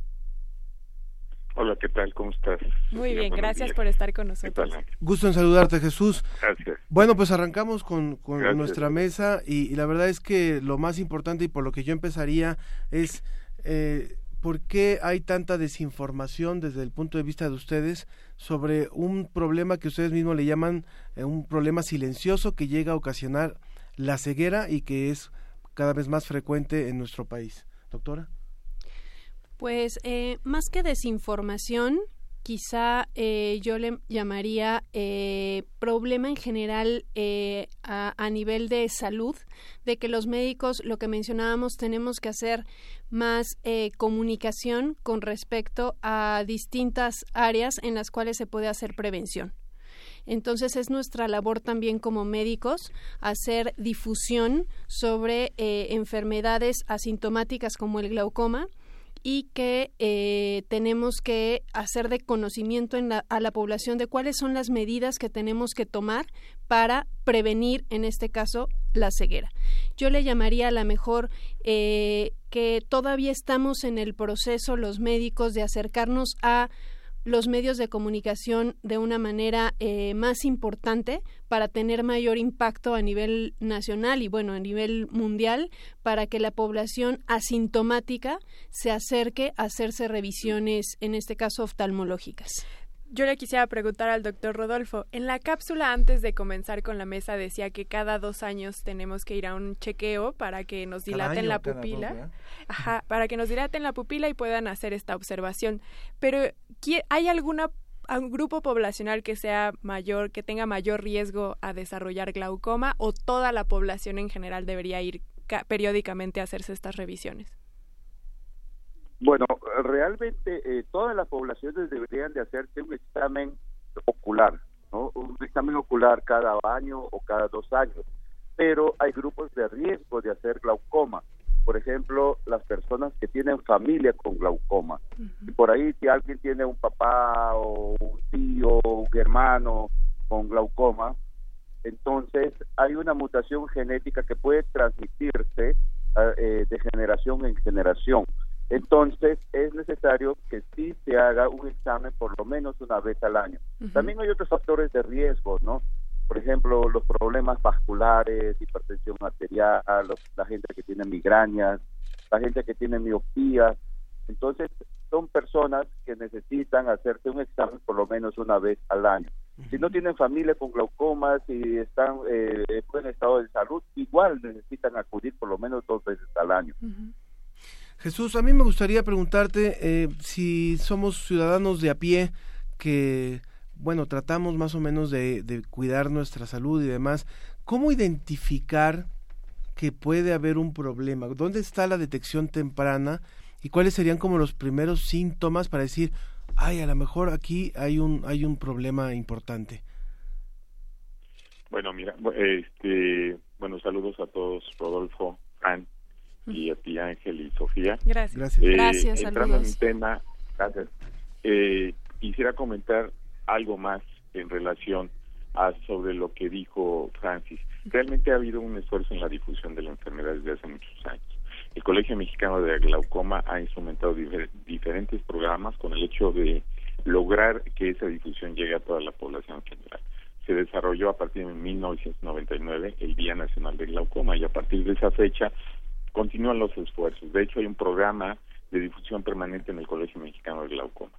Hola, ¿qué tal? ¿Cómo estás? Muy bien, gracias por estar con nosotros. Gusto en saludarte, Jesús. Gracias. Bueno, pues arrancamos con, con nuestra mesa y, la verdad es que lo más importante y por lo que yo empezaría es eh, por qué hay tanta desinformación desde el punto de vista de ustedes sobre un problema que ustedes mismos le llaman eh, un problema silencioso que llega a ocasionar la ceguera y que es cada vez más frecuente en nuestro país. Doctora. Pues eh, más que desinformación, quizá eh, yo le llamaría eh, problema en general a, a, nivel de salud, de que los médicos, lo que mencionábamos, tenemos que hacer más comunicación con respecto a distintas áreas en las cuales se puede hacer prevención. Entonces es nuestra labor también como médicos hacer difusión sobre enfermedades asintomáticas como el glaucoma, y que eh, tenemos que hacer de conocimiento a la población de cuáles son las medidas que tenemos que tomar para prevenir, en este caso, la ceguera. Yo le llamaría a la mejor eh, que todavía estamos en el proceso los médicos de acercarnos a los medios de comunicación de una manera eh, más importante para tener mayor impacto a nivel nacional y bueno, a nivel mundial, para que la población asintomática se acerque a hacerse revisiones, en este caso oftalmológicas. Yo le quisiera preguntar al doctor Rodolfo, en la cápsula antes de comenzar con la mesa decía que cada dos años tenemos que ir a un chequeo para que nos dilaten la pupila, ajá, para que nos dilaten la pupila y puedan hacer esta observación. Pero ¿hay alguna algún grupo poblacional que sea mayor, que tenga mayor riesgo a desarrollar glaucoma o toda la población en general debería ir periódicamente a hacerse estas revisiones? Bueno, realmente eh, todas las poblaciones deberían de hacerse un examen ocular, ¿no? Un examen ocular cada año o cada dos años. Pero hay grupos de riesgo de hacer glaucoma. Por ejemplo, las personas que tienen familia con glaucoma. Y por ahí si alguien tiene un papá o un tío o un hermano con glaucoma, entonces hay una mutación genética que puede transmitirse eh, de generación en generación. Entonces es necesario que sí se haga un examen por lo menos una vez al año. También hay otros factores de riesgo, ¿no? Por ejemplo, los problemas vasculares, hipertensión arterial, la gente que tiene migrañas, la gente que tiene miopía. Entonces, son personas que necesitan hacerse un examen por lo menos una vez al año. Si no tienen familia con glaucoma, si están eh, en buen estado de salud, igual necesitan acudir por lo menos dos veces al año. Jesús, a mí me gustaría preguntarte eh, si somos ciudadanos de a pie que, bueno, tratamos más o menos de, cuidar nuestra salud y demás, ¿cómo identificar que puede haber un problema? ¿Dónde está la detección temprana? ¿Y cuáles serían como los primeros síntomas para decir, ay, a lo mejor aquí hay un, hay un problema importante? Bueno, mira, este, bueno, saludos a todos, Rodolfo, y a ti Ángel y Sofía. Gracias. Eh, Gracias. Entrando en un tema, gracias. Eh, quisiera comentar algo más en relación a sobre lo que dijo Francis. Realmente ha habido un esfuerzo en la difusión de la enfermedad desde hace muchos años. El Colegio Mexicano de Glaucoma ha instrumentado diferentes programas con el hecho de lograr que esa difusión llegue a toda la población general. Se desarrolló a partir de 1999 el Día Nacional de Glaucoma y a partir de esa fecha continúan los esfuerzos. De hecho, hay un programa de difusión permanente en el Colegio Mexicano de Glaucoma.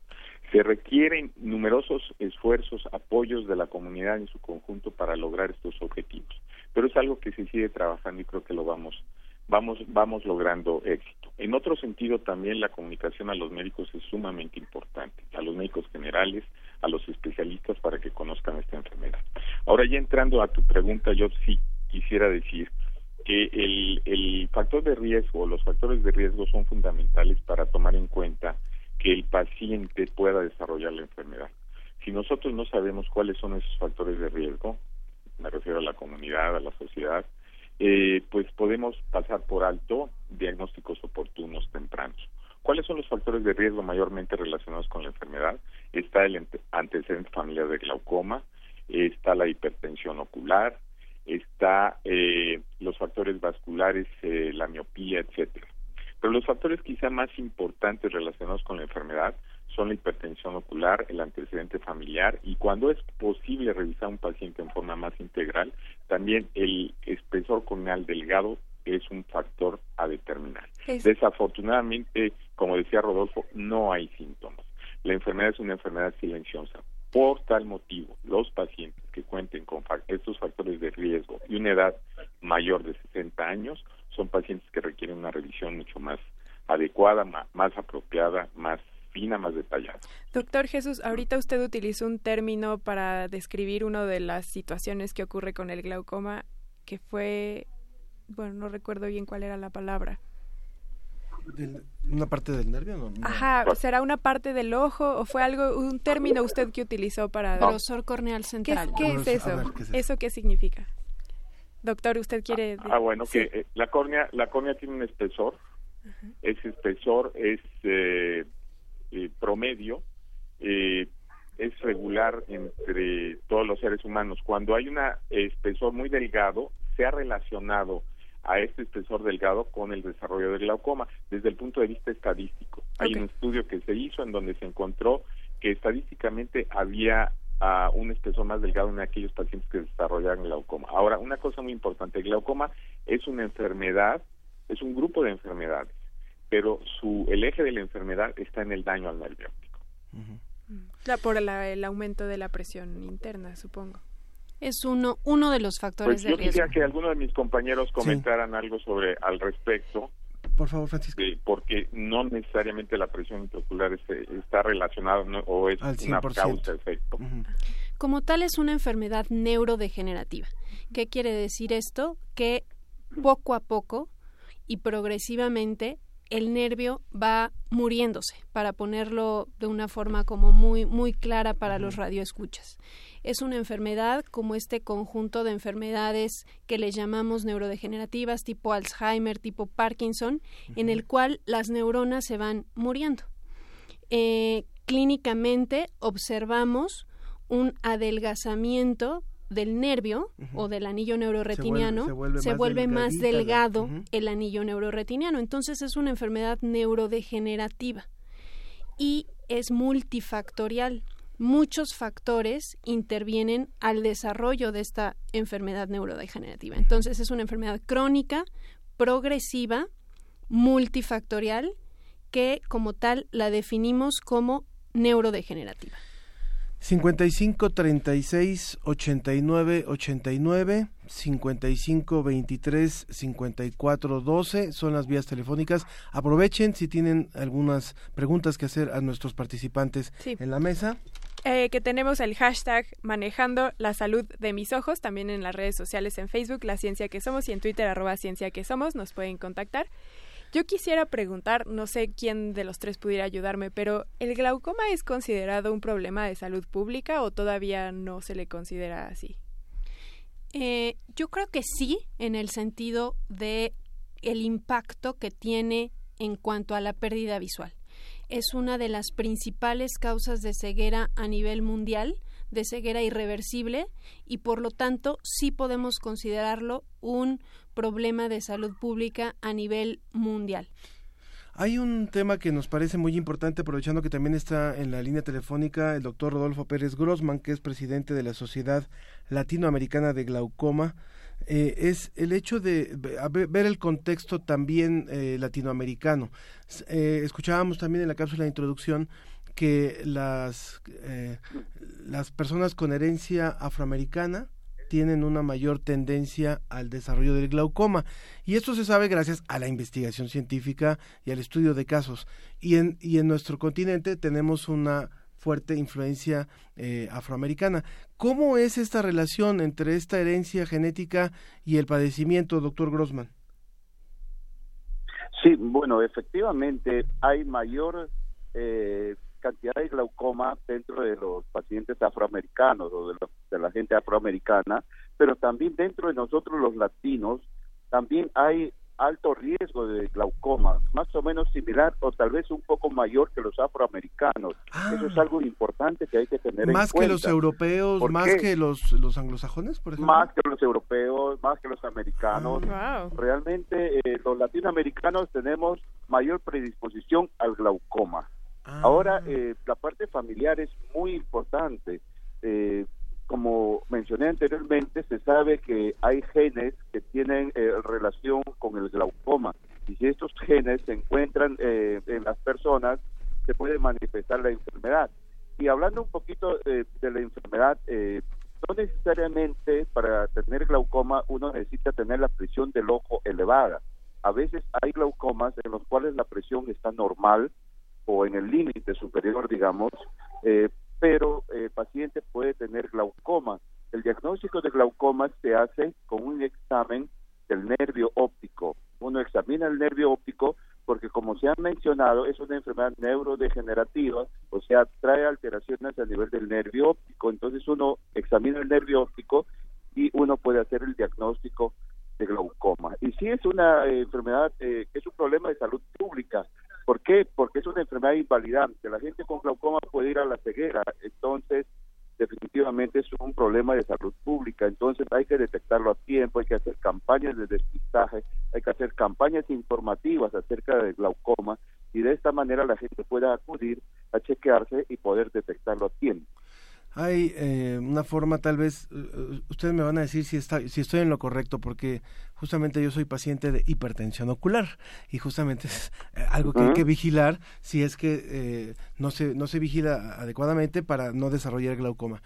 Se requieren numerosos esfuerzos, apoyos de la comunidad en su conjunto para lograr estos objetivos. Pero es algo que se sigue trabajando y creo que lo vamos vamos vamos logrando éxito. En otro sentido también la comunicación a los médicos es sumamente importante, a los médicos generales, a los especialistas para que conozcan esta enfermedad. Ahora ya entrando a tu pregunta, yo sí quisiera decir que el, el factor de riesgo, los factores de riesgo son fundamentales para tomar en cuenta que el paciente pueda desarrollar la enfermedad. Si nosotros no sabemos cuáles son esos factores de riesgo, me refiero a la comunidad, a la sociedad, eh, pues podemos pasar por alto diagnósticos oportunos tempranos. ¿Cuáles son los factores de riesgo mayormente relacionados con la enfermedad? Está el antecedente familiar de glaucoma, está la hipertensión ocular, está eh, los factores vasculares, eh, la miopía, etcétera. Pero los factores quizá más importantes relacionados con la enfermedad son la hipertensión ocular, el antecedente familiar y cuando es posible revisar un paciente en forma más integral, también el espesor corneal delgado es un factor a determinar. Desafortunadamente, como decía Rodolfo, no hay síntomas. La enfermedad es una enfermedad silenciosa. Por tal motivo, los pacientes que cuenten con estos factores de riesgo y una edad mayor de 60 años son pacientes que requieren una revisión mucho más adecuada, más, apropiada, más fina, más detallada. Doctor Jesús, ahorita usted utilizó un término para describir una de las situaciones que ocurre con el glaucoma, que fue, bueno, no recuerdo bien cuál era la palabra una parte del nervio, ¿no? Ajá, ¿será una parte del ojo o fue algo, un término usted que utilizó para... Grosor corneal central. ¿Qué, es eso? eso? qué significa? Doctor, ¿usted quiere...? Ah, bueno, que eh, la córnea, la córnea tiene un espesor, ese espesor es eh, eh, promedio, es regular entre todos los seres humanos. Cuando hay un espesor muy delgado, se ha relacionado a este espesor delgado con el desarrollo del glaucoma desde el punto de vista estadístico. Hay un estudio que se hizo en donde se encontró que estadísticamente había uh, un espesor más delgado en aquellos pacientes que desarrollaban glaucoma. Ahora, una cosa muy importante, el glaucoma es una enfermedad, es un grupo de enfermedades, pero su el eje de la enfermedad está en el daño al nervio óptico. por el aumento de la presión interna, supongo. Es uno, uno de los factores pues de yo riesgo. quisiera que algunos de mis compañeros comentaran algo sobre al respecto. Por favor, Francisco. porque no necesariamente la presión intraocular está relacionada o es una causa-efecto. Como tal, es una enfermedad neurodegenerativa. ¿Qué quiere decir esto? Que poco a poco y progresivamente el nervio va muriéndose, para ponerlo de una forma como muy, muy clara para los radioescuchas. Es una enfermedad como este conjunto de enfermedades que le llamamos neurodegenerativas, tipo Alzheimer, tipo Parkinson, en el cual las neuronas se van muriendo. Eh, clínicamente observamos un adelgazamiento del nervio o del anillo neuroretiniano, se vuelve, más, delgado el anillo neuroretiniano. Entonces es una enfermedad neurodegenerativa y es multifactorial. Muchos factores intervienen al desarrollo de esta enfermedad neurodegenerativa. Entonces es una enfermedad crónica, progresiva, multifactorial, que como tal la definimos como neurodegenerativa. 55 36 89 89 55 23 54 12 son las vías telefónicas. Aprovechen si tienen algunas preguntas que hacer a nuestros participantes en la mesa. Eh, que tenemos el hashtag manejando la salud de mis ojos, también en las redes sociales en Facebook, La Ciencia que Somos, y en Twitter, arroba Ciencia que Somos, nos pueden contactar. Yo quisiera preguntar, no sé quién de los tres pudiera ayudarme, pero ¿el glaucoma es considerado un problema de salud pública o todavía no se le considera así? Eh, yo creo que sí, en el sentido de el impacto que tiene en cuanto a la pérdida visual. Es una de las principales causas de ceguera a nivel mundial, de ceguera irreversible, y por lo tanto sí podemos considerarlo un problema de salud pública a nivel mundial. Hay un tema que nos parece muy importante, aprovechando que también está en la línea telefónica el doctor Rodolfo Pérez Grossman, que es presidente de la Sociedad Latinoamericana de Glaucoma. Eh, es el hecho de ver el contexto también eh, latinoamericano. Eh, escuchábamos también en la cápsula de introducción que las, las personas con herencia afroamericana tienen una mayor tendencia al desarrollo del glaucoma. Y esto se sabe gracias a la investigación científica y al estudio de casos. Y en, y en nuestro continente tenemos una fuerte influencia eh, afroamericana. ¿Cómo es esta relación entre esta herencia genética y el padecimiento, doctor Grossman? Sí, bueno, efectivamente hay mayor eh, cantidad de glaucoma dentro de los pacientes afroamericanos o de, la gente afroamericana, pero también dentro de nosotros los latinos también hay alto riesgo de glaucoma, más o menos similar o tal vez un poco mayor que los afroamericanos. Eso es ah. algo importante que hay que tener en cuenta. ¿Más que los europeos, más que los, los anglosajones, por ejemplo? Más que los europeos, más que los americanos. Ah. Realmente eh, los latinoamericanos tenemos mayor predisposición al glaucoma. Ah. Ahora, eh, la parte familiar es muy importante. Eh, como mencioné anteriormente, se sabe que hay genes que tienen eh, relación con el glaucoma y si estos genes se encuentran en las personas, se puede manifestar la enfermedad. Y hablando un poquito de la enfermedad, no necesariamente para tener glaucoma uno necesita tener la presión del ojo elevada. A veces hay glaucomas en los cuales la presión está normal, o en el límite superior, digamos, eh, pero el paciente puede tener glaucoma. El diagnóstico de glaucoma se hace con un examen del nervio óptico. Uno examina el nervio óptico porque, como se ha mencionado, es una enfermedad neurodegenerativa, o sea, trae alteraciones a nivel del nervio óptico. Entonces uno examina el nervio óptico y uno puede hacer el diagnóstico de glaucoma. Y sí es una eh, enfermedad eh, es un problema de salud pública. ¿Por qué? Porque es una enfermedad invalidante. La gente con glaucoma puede ir a la ceguera. Entonces, definitivamente es un problema de salud pública. Entonces, hay que detectarlo a tiempo, hay que hacer campañas de despistaje, hay que hacer campañas informativas acerca del glaucoma y de esta manera la gente pueda acudir a chequearse y poder detectarlo a tiempo. Hay eh, una forma, tal vez, eh, ustedes me van a decir si, está, si estoy en lo correcto, porque justamente yo soy paciente de hipertensión ocular y justamente es eh, algo que hay que vigilar si es que no, se, no se vigila adecuadamente para no desarrollar glaucoma.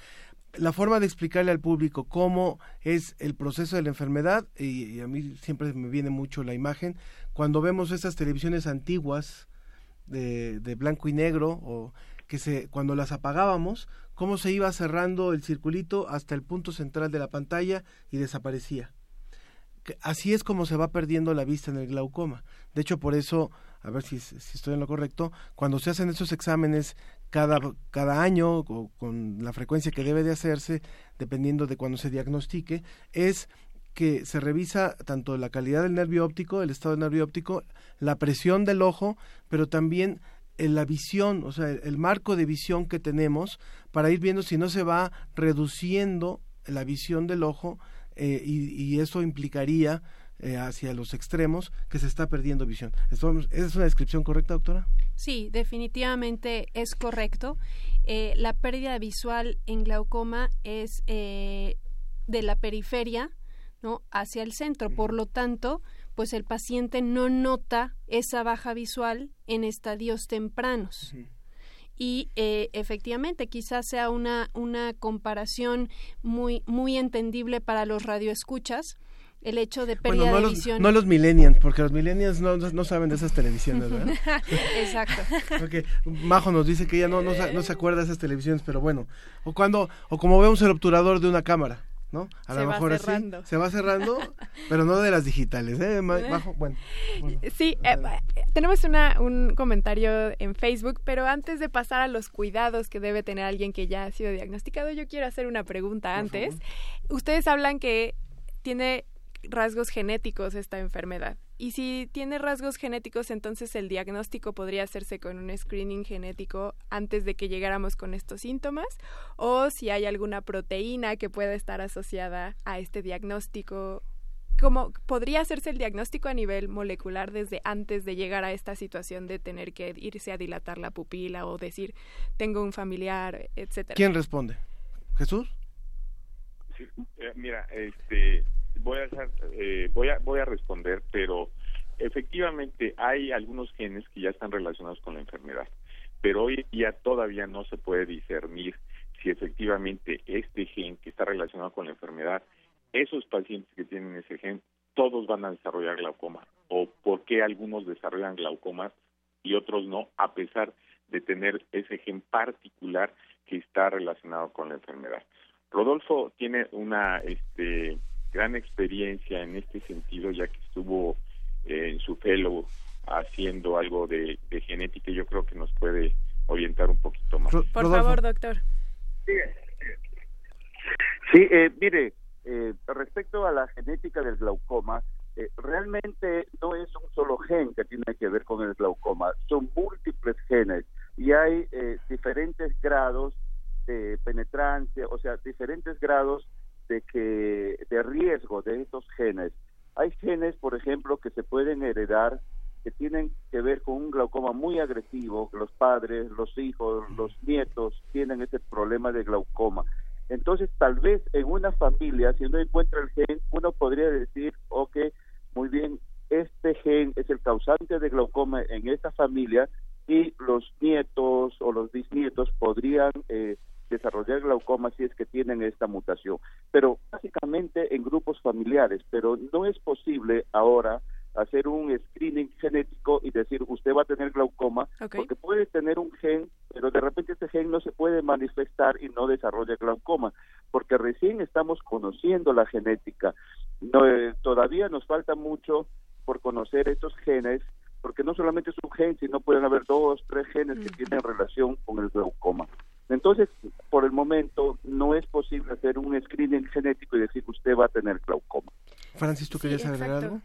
La forma de explicarle al público cómo es el proceso de la enfermedad, y, a mí siempre me viene mucho la imagen, cuando vemos estas televisiones antiguas de, de, blanco y negro, o cuando las apagábamos, cómo se iba cerrando el circulito hasta el punto central de la pantalla y desaparecía. Así es como se va perdiendo la vista en el glaucoma. De hecho, por eso, a ver si, si estoy en lo correcto, cuando se hacen esos exámenes cada, cada año o con la frecuencia que debe de hacerse, dependiendo de cuando se diagnostique, es que se revisa tanto la calidad del nervio óptico, el estado del nervio óptico, la presión del ojo, pero también en la visión, o sea, el, marco de visión que tenemos para ir viendo si no se va reduciendo la visión del ojo eh, y, eso implicaría eh, hacia los extremos que se está perdiendo visión. ¿Es una descripción correcta, doctora? Sí, definitivamente es correcto. Eh, la pérdida visual en glaucoma es de la periferia ¿no? hacia el centro. Por lo tanto, pues el paciente no nota esa baja visual en estadios tempranos. Y eh, efectivamente, quizás sea una, una comparación muy, muy entendible para los radioescuchas, el hecho de pérdida no de los, visión. No los millennials, porque los millennials no, no, saben de esas televisiones, ¿verdad? Exacto. Porque Majo nos dice que ella no, no, no, se acuerda de esas televisiones, pero bueno. O cuando, o como vemos el obturador de una cámara. ¿No? A lo mejor así se va cerrando, pero no de las digitales, ¿eh? Bajo, bueno, sí, eh, tenemos una, un comentario en Facebook, pero antes de pasar a los cuidados que debe tener alguien que ya ha sido diagnosticado, yo quiero hacer una pregunta antes. Ustedes hablan que tiene rasgos genéticos esta enfermedad. Y si tiene rasgos genéticos, entonces el diagnóstico podría hacerse con un screening genético antes de que llegáramos con estos síntomas, o si hay alguna proteína que pueda estar asociada a este diagnóstico. ¿Cómo podría hacerse el diagnóstico a nivel molecular desde antes de llegar a esta situación de tener que irse a dilatar la pupila o decir tengo un familiar, etcétera? ¿Quién responde? ¿Jesús? Sí, eh, mira, este voy a, eh, voy a voy a responder, pero efectivamente hay algunos genes que ya están relacionados con la enfermedad, pero hoy ya todavía no se puede discernir si efectivamente este gen que está relacionado con la enfermedad, esos pacientes que tienen ese gen, todos van a desarrollar glaucoma, o por qué algunos desarrollan glaucomas y otros no, a pesar de tener ese gen particular que está relacionado con la enfermedad. Rodolfo tiene una este, gran experiencia en este sentido, ya que estuvo eh, en su fellow haciendo algo de, genética y yo creo que nos puede orientar un poquito más. Por favor, doctor. Sí, eh, mire, eh, respecto a la genética del glaucoma, realmente no es un solo gen que tiene que ver con el glaucoma, son múltiples genes y hay diferentes grados de penetrancia, o sea, diferentes grados de que de riesgo de estos genes. Hay genes, por ejemplo, que se pueden heredar que tienen que ver con un glaucoma muy agresivo, los padres, los hijos, los nietos tienen ese problema de glaucoma. Entonces, tal vez en una familia, si uno encuentra el gen, uno podría decir, ok, muy bien, este gen es el causante de glaucoma en esta familia y los nietos o los bisnietos podrían eh, desarrollar glaucoma si es que tienen esta mutación, pero básicamente en grupos familiares, pero no es posible ahora hacer un screening genético y decir usted va a tener glaucoma porque puede tener un gen pero de repente ese gen no se puede manifestar y no desarrolla glaucoma porque recién estamos conociendo la genética. No, eh, todavía nos falta mucho por conocer estos genes porque no solamente es un gen sino pueden haber dos tres genes que tienen relación con el glaucoma entonces, por el momento, no es posible hacer un screening genético y decir que usted va a tener glaucoma. Francis, ¿tú querías agregar algo?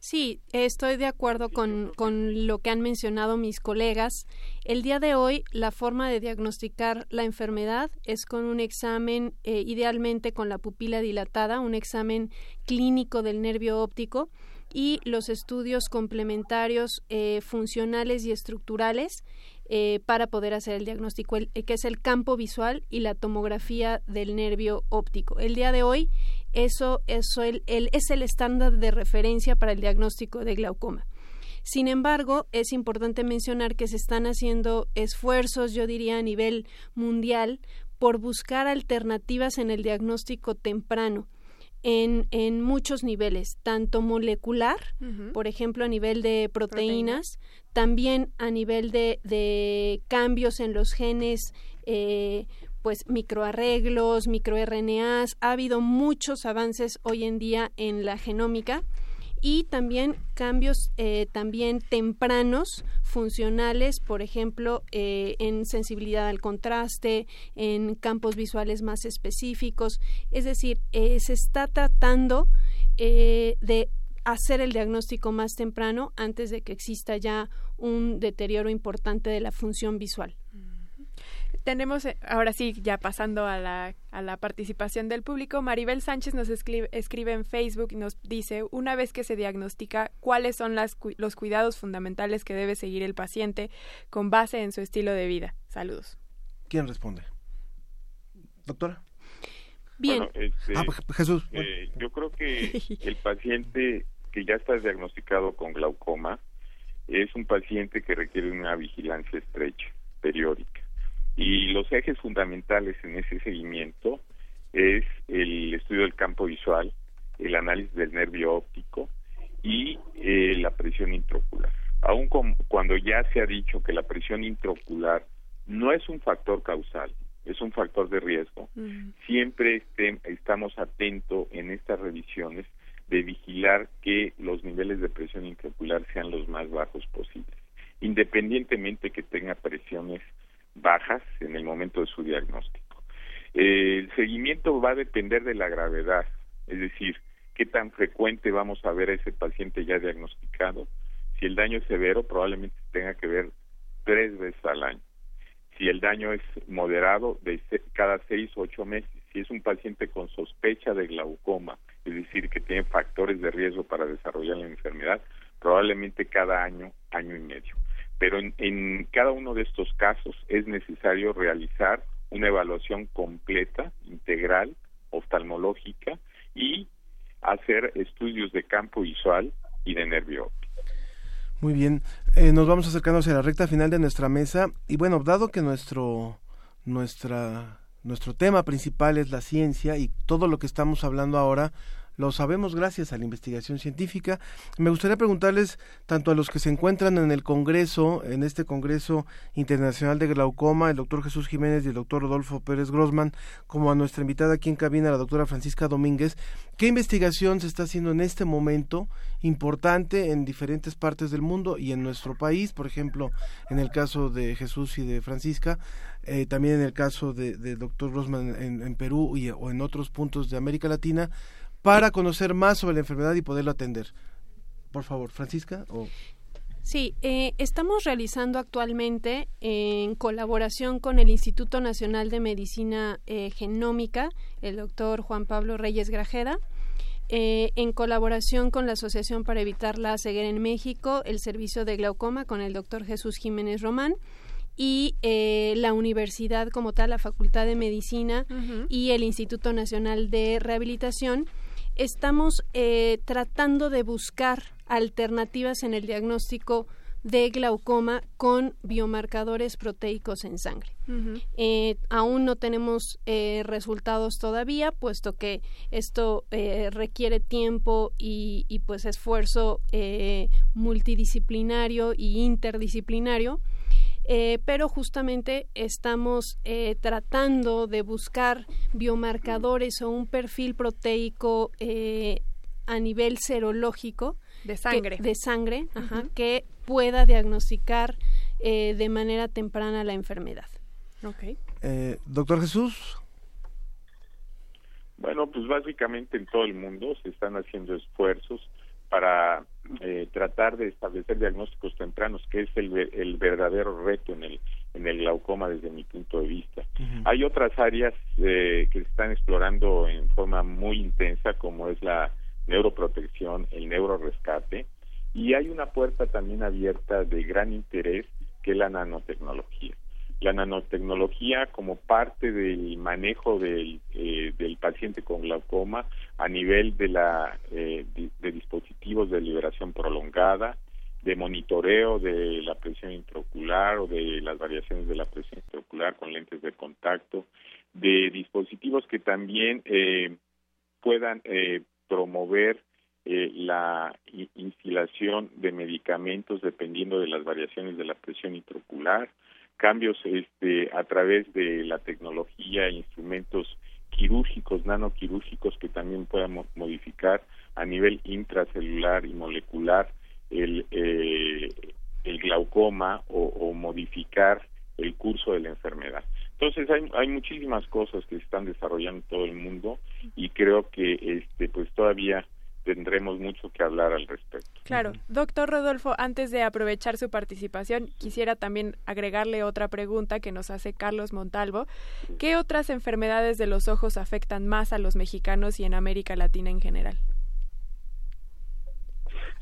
Sí, estoy de acuerdo con, con, lo que han mencionado mis colegas. El día de hoy, la forma de diagnosticar la enfermedad es con un examen, eh, idealmente con la pupila dilatada, un examen clínico del nervio óptico, y los estudios complementarios eh, funcionales y estructurales eh, para poder hacer el diagnóstico, el, que es el campo visual y la tomografía del nervio óptico. El día de hoy eso, eso el, es el estándar de referencia para el diagnóstico de glaucoma. Sin embargo, es importante mencionar que se están haciendo esfuerzos, yo diría, a nivel mundial por buscar alternativas en el diagnóstico temprano. En, en, muchos niveles, tanto molecular, por ejemplo, a nivel de proteínas, también a nivel de, de, cambios en los genes, eh, pues microarreglos, microRNAs. Ha habido muchos avances hoy en día en la genómica y también cambios eh, también tempranos funcionales, por ejemplo, eh, en sensibilidad al contraste, en campos visuales más específicos. Es decir, eh, se está tratando de hacer el diagnóstico más temprano antes de que exista ya un deterioro importante de la función visual tenemos, eh, ahora sí, ya pasando a la, a la participación del público, Maribel Sánchez nos escribe, escribe en Facebook y nos dice, una vez que se diagnostica, ¿cuáles son las, los cuidados fundamentales que debe seguir el paciente con base en su estilo de vida? Saludos. ¿Quién responde? Doctora. Bien. Este, ah, pues, Jesús. Eh, yo creo que el paciente que ya está diagnosticado con glaucoma es un paciente que requiere una vigilancia estrecha, periódica y los ejes fundamentales en ese seguimiento es el estudio del campo visual, el análisis del nervio óptico y eh, la presión intraocular. Aun cuando ya se ha dicho que la presión intraocular no es un factor causal, es un factor de riesgo, siempre estamos atentos en estas revisiones de vigilar que los niveles de presión intraocular sean los más bajos posibles, independientemente que tenga presiones bajas en el momento de su diagnóstico. el seguimiento va a depender de la gravedad, es decir, qué tan frecuente vamos a ver a ese paciente ya diagnosticado. Si el daño es severo, probablemente tenga que ver tres veces al año. Si el daño es moderado, de cada seis o ocho meses. Si es un paciente con sospecha de glaucoma, es decir, que tiene factores de riesgo para desarrollar la enfermedad, probablemente cada año, año y medio pero en, cada uno de estos casos es necesario realizar una evaluación completa, integral, oftalmológica y hacer estudios de campo visual y de nervio. Muy bien, eh, nos vamos acercando hacia la recta final de nuestra mesa y bueno, dado que nuestro nuestra nuestro tema principal es la ciencia y todo lo que estamos hablando ahora lo sabemos gracias a la investigación científica. Me gustaría preguntarles tanto a los que se encuentran en el Congreso, en este Congreso Internacional de Glaucoma, el doctor Jesús Jiménez y el doctor Rodolfo Pérez Grossman, como a nuestra invitada aquí en cabina, la doctora Francisca Domínguez, ¿qué investigación se está haciendo en este momento importante en diferentes partes del mundo y en nuestro país? Por ejemplo, en el caso de Jesús y de Francisca, eh, también en el caso del doctor Grossman en, Perú y, o en otros puntos de América Latina, para conocer más sobre la enfermedad y poderlo atender. Por favor, Francisca. Sí, eh, estamos realizando actualmente en colaboración con el Instituto Nacional de Medicina eh, Genómica, el doctor Juan Pablo Reyes Grajeda, eh, en colaboración con la Asociación para Evitar la Ceguera en México, el Servicio de Glaucoma con el doctor Jesús Jiménez Román y la universidad como tal, la Facultad de Medicina y el Instituto Nacional de Rehabilitación estamos eh, tratando de buscar alternativas en el diagnóstico de glaucoma con biomarcadores proteicos en sangre. Eh, aún no tenemos eh, resultados todavía, puesto que esto requiere tiempo y, y pues esfuerzo multidisciplinario y interdisciplinario. Eh, pero justamente estamos eh, tratando de buscar biomarcadores o un perfil proteico eh, a nivel serológico de sangre, que, de sangre que pueda diagnosticar de manera temprana la enfermedad. Okay. Doctor Jesús. Bueno, pues básicamente en todo el mundo se están haciendo esfuerzos para eh, tratar de establecer diagnósticos tempranos, que es el, el verdadero reto en el, en el glaucoma desde mi punto de vista. Hay otras áreas eh, que se están explorando en forma muy intensa, como es la neuroprotección, el neurorescate, y hay una puerta también abierta de gran interés que es la nanotecnología. La nanotecnología como parte del manejo del, eh, del paciente con glaucoma a nivel de, la, eh, de dispositivos de liberación prolongada, de monitoreo de la presión intraocular o de las variaciones de la presión intraocular con lentes de contacto, de dispositivos que también eh, puedan eh, promover eh, la instilación de medicamentos dependiendo de las variaciones de la presión intraocular, cambios este, a través de la tecnología, instrumentos quirúrgicos, nanoquirúrgicos que también puedan modificar a nivel intracelular y molecular el, eh, el glaucoma o, modificar el curso de la enfermedad. Entonces hay, hay muchísimas cosas que se están desarrollando en todo el mundo y creo que este pues todavía tendremos mucho que hablar al respecto. Claro. Doctor Rodolfo, antes de aprovechar su participación, quisiera también agregarle otra pregunta que nos hace Carlos Montalvo. ¿Qué otras enfermedades de los ojos afectan más a los mexicanos y en América Latina en general?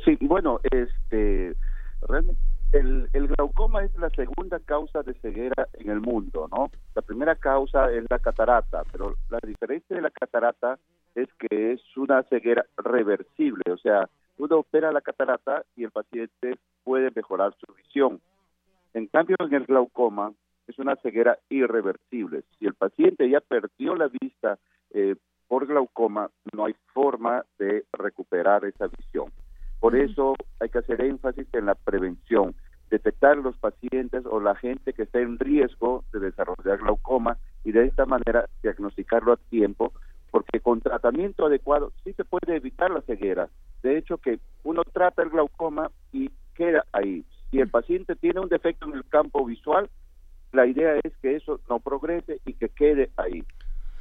Sí, bueno, este, realmente el, el, glaucoma es la segunda causa de ceguera en el mundo, ¿no? La primera causa es la catarata, pero la diferencia de la catarata es que es una ceguera reversible, o sea, uno opera la catarata y el paciente puede mejorar su visión. En cambio, en el glaucoma es una ceguera irreversible. Si el paciente ya perdió la vista eh, por glaucoma, no hay forma de recuperar esa visión. Por eso hay que hacer énfasis en la prevención, detectar los pacientes o la gente que está en riesgo de desarrollar glaucoma y de esta manera diagnosticarlo a tiempo, porque con tratamiento adecuado sí se puede evitar la ceguera. De hecho, que uno trata el glaucoma y queda ahí. Si el paciente tiene un defecto en el campo visual, la idea es que eso no progrese y que quede ahí.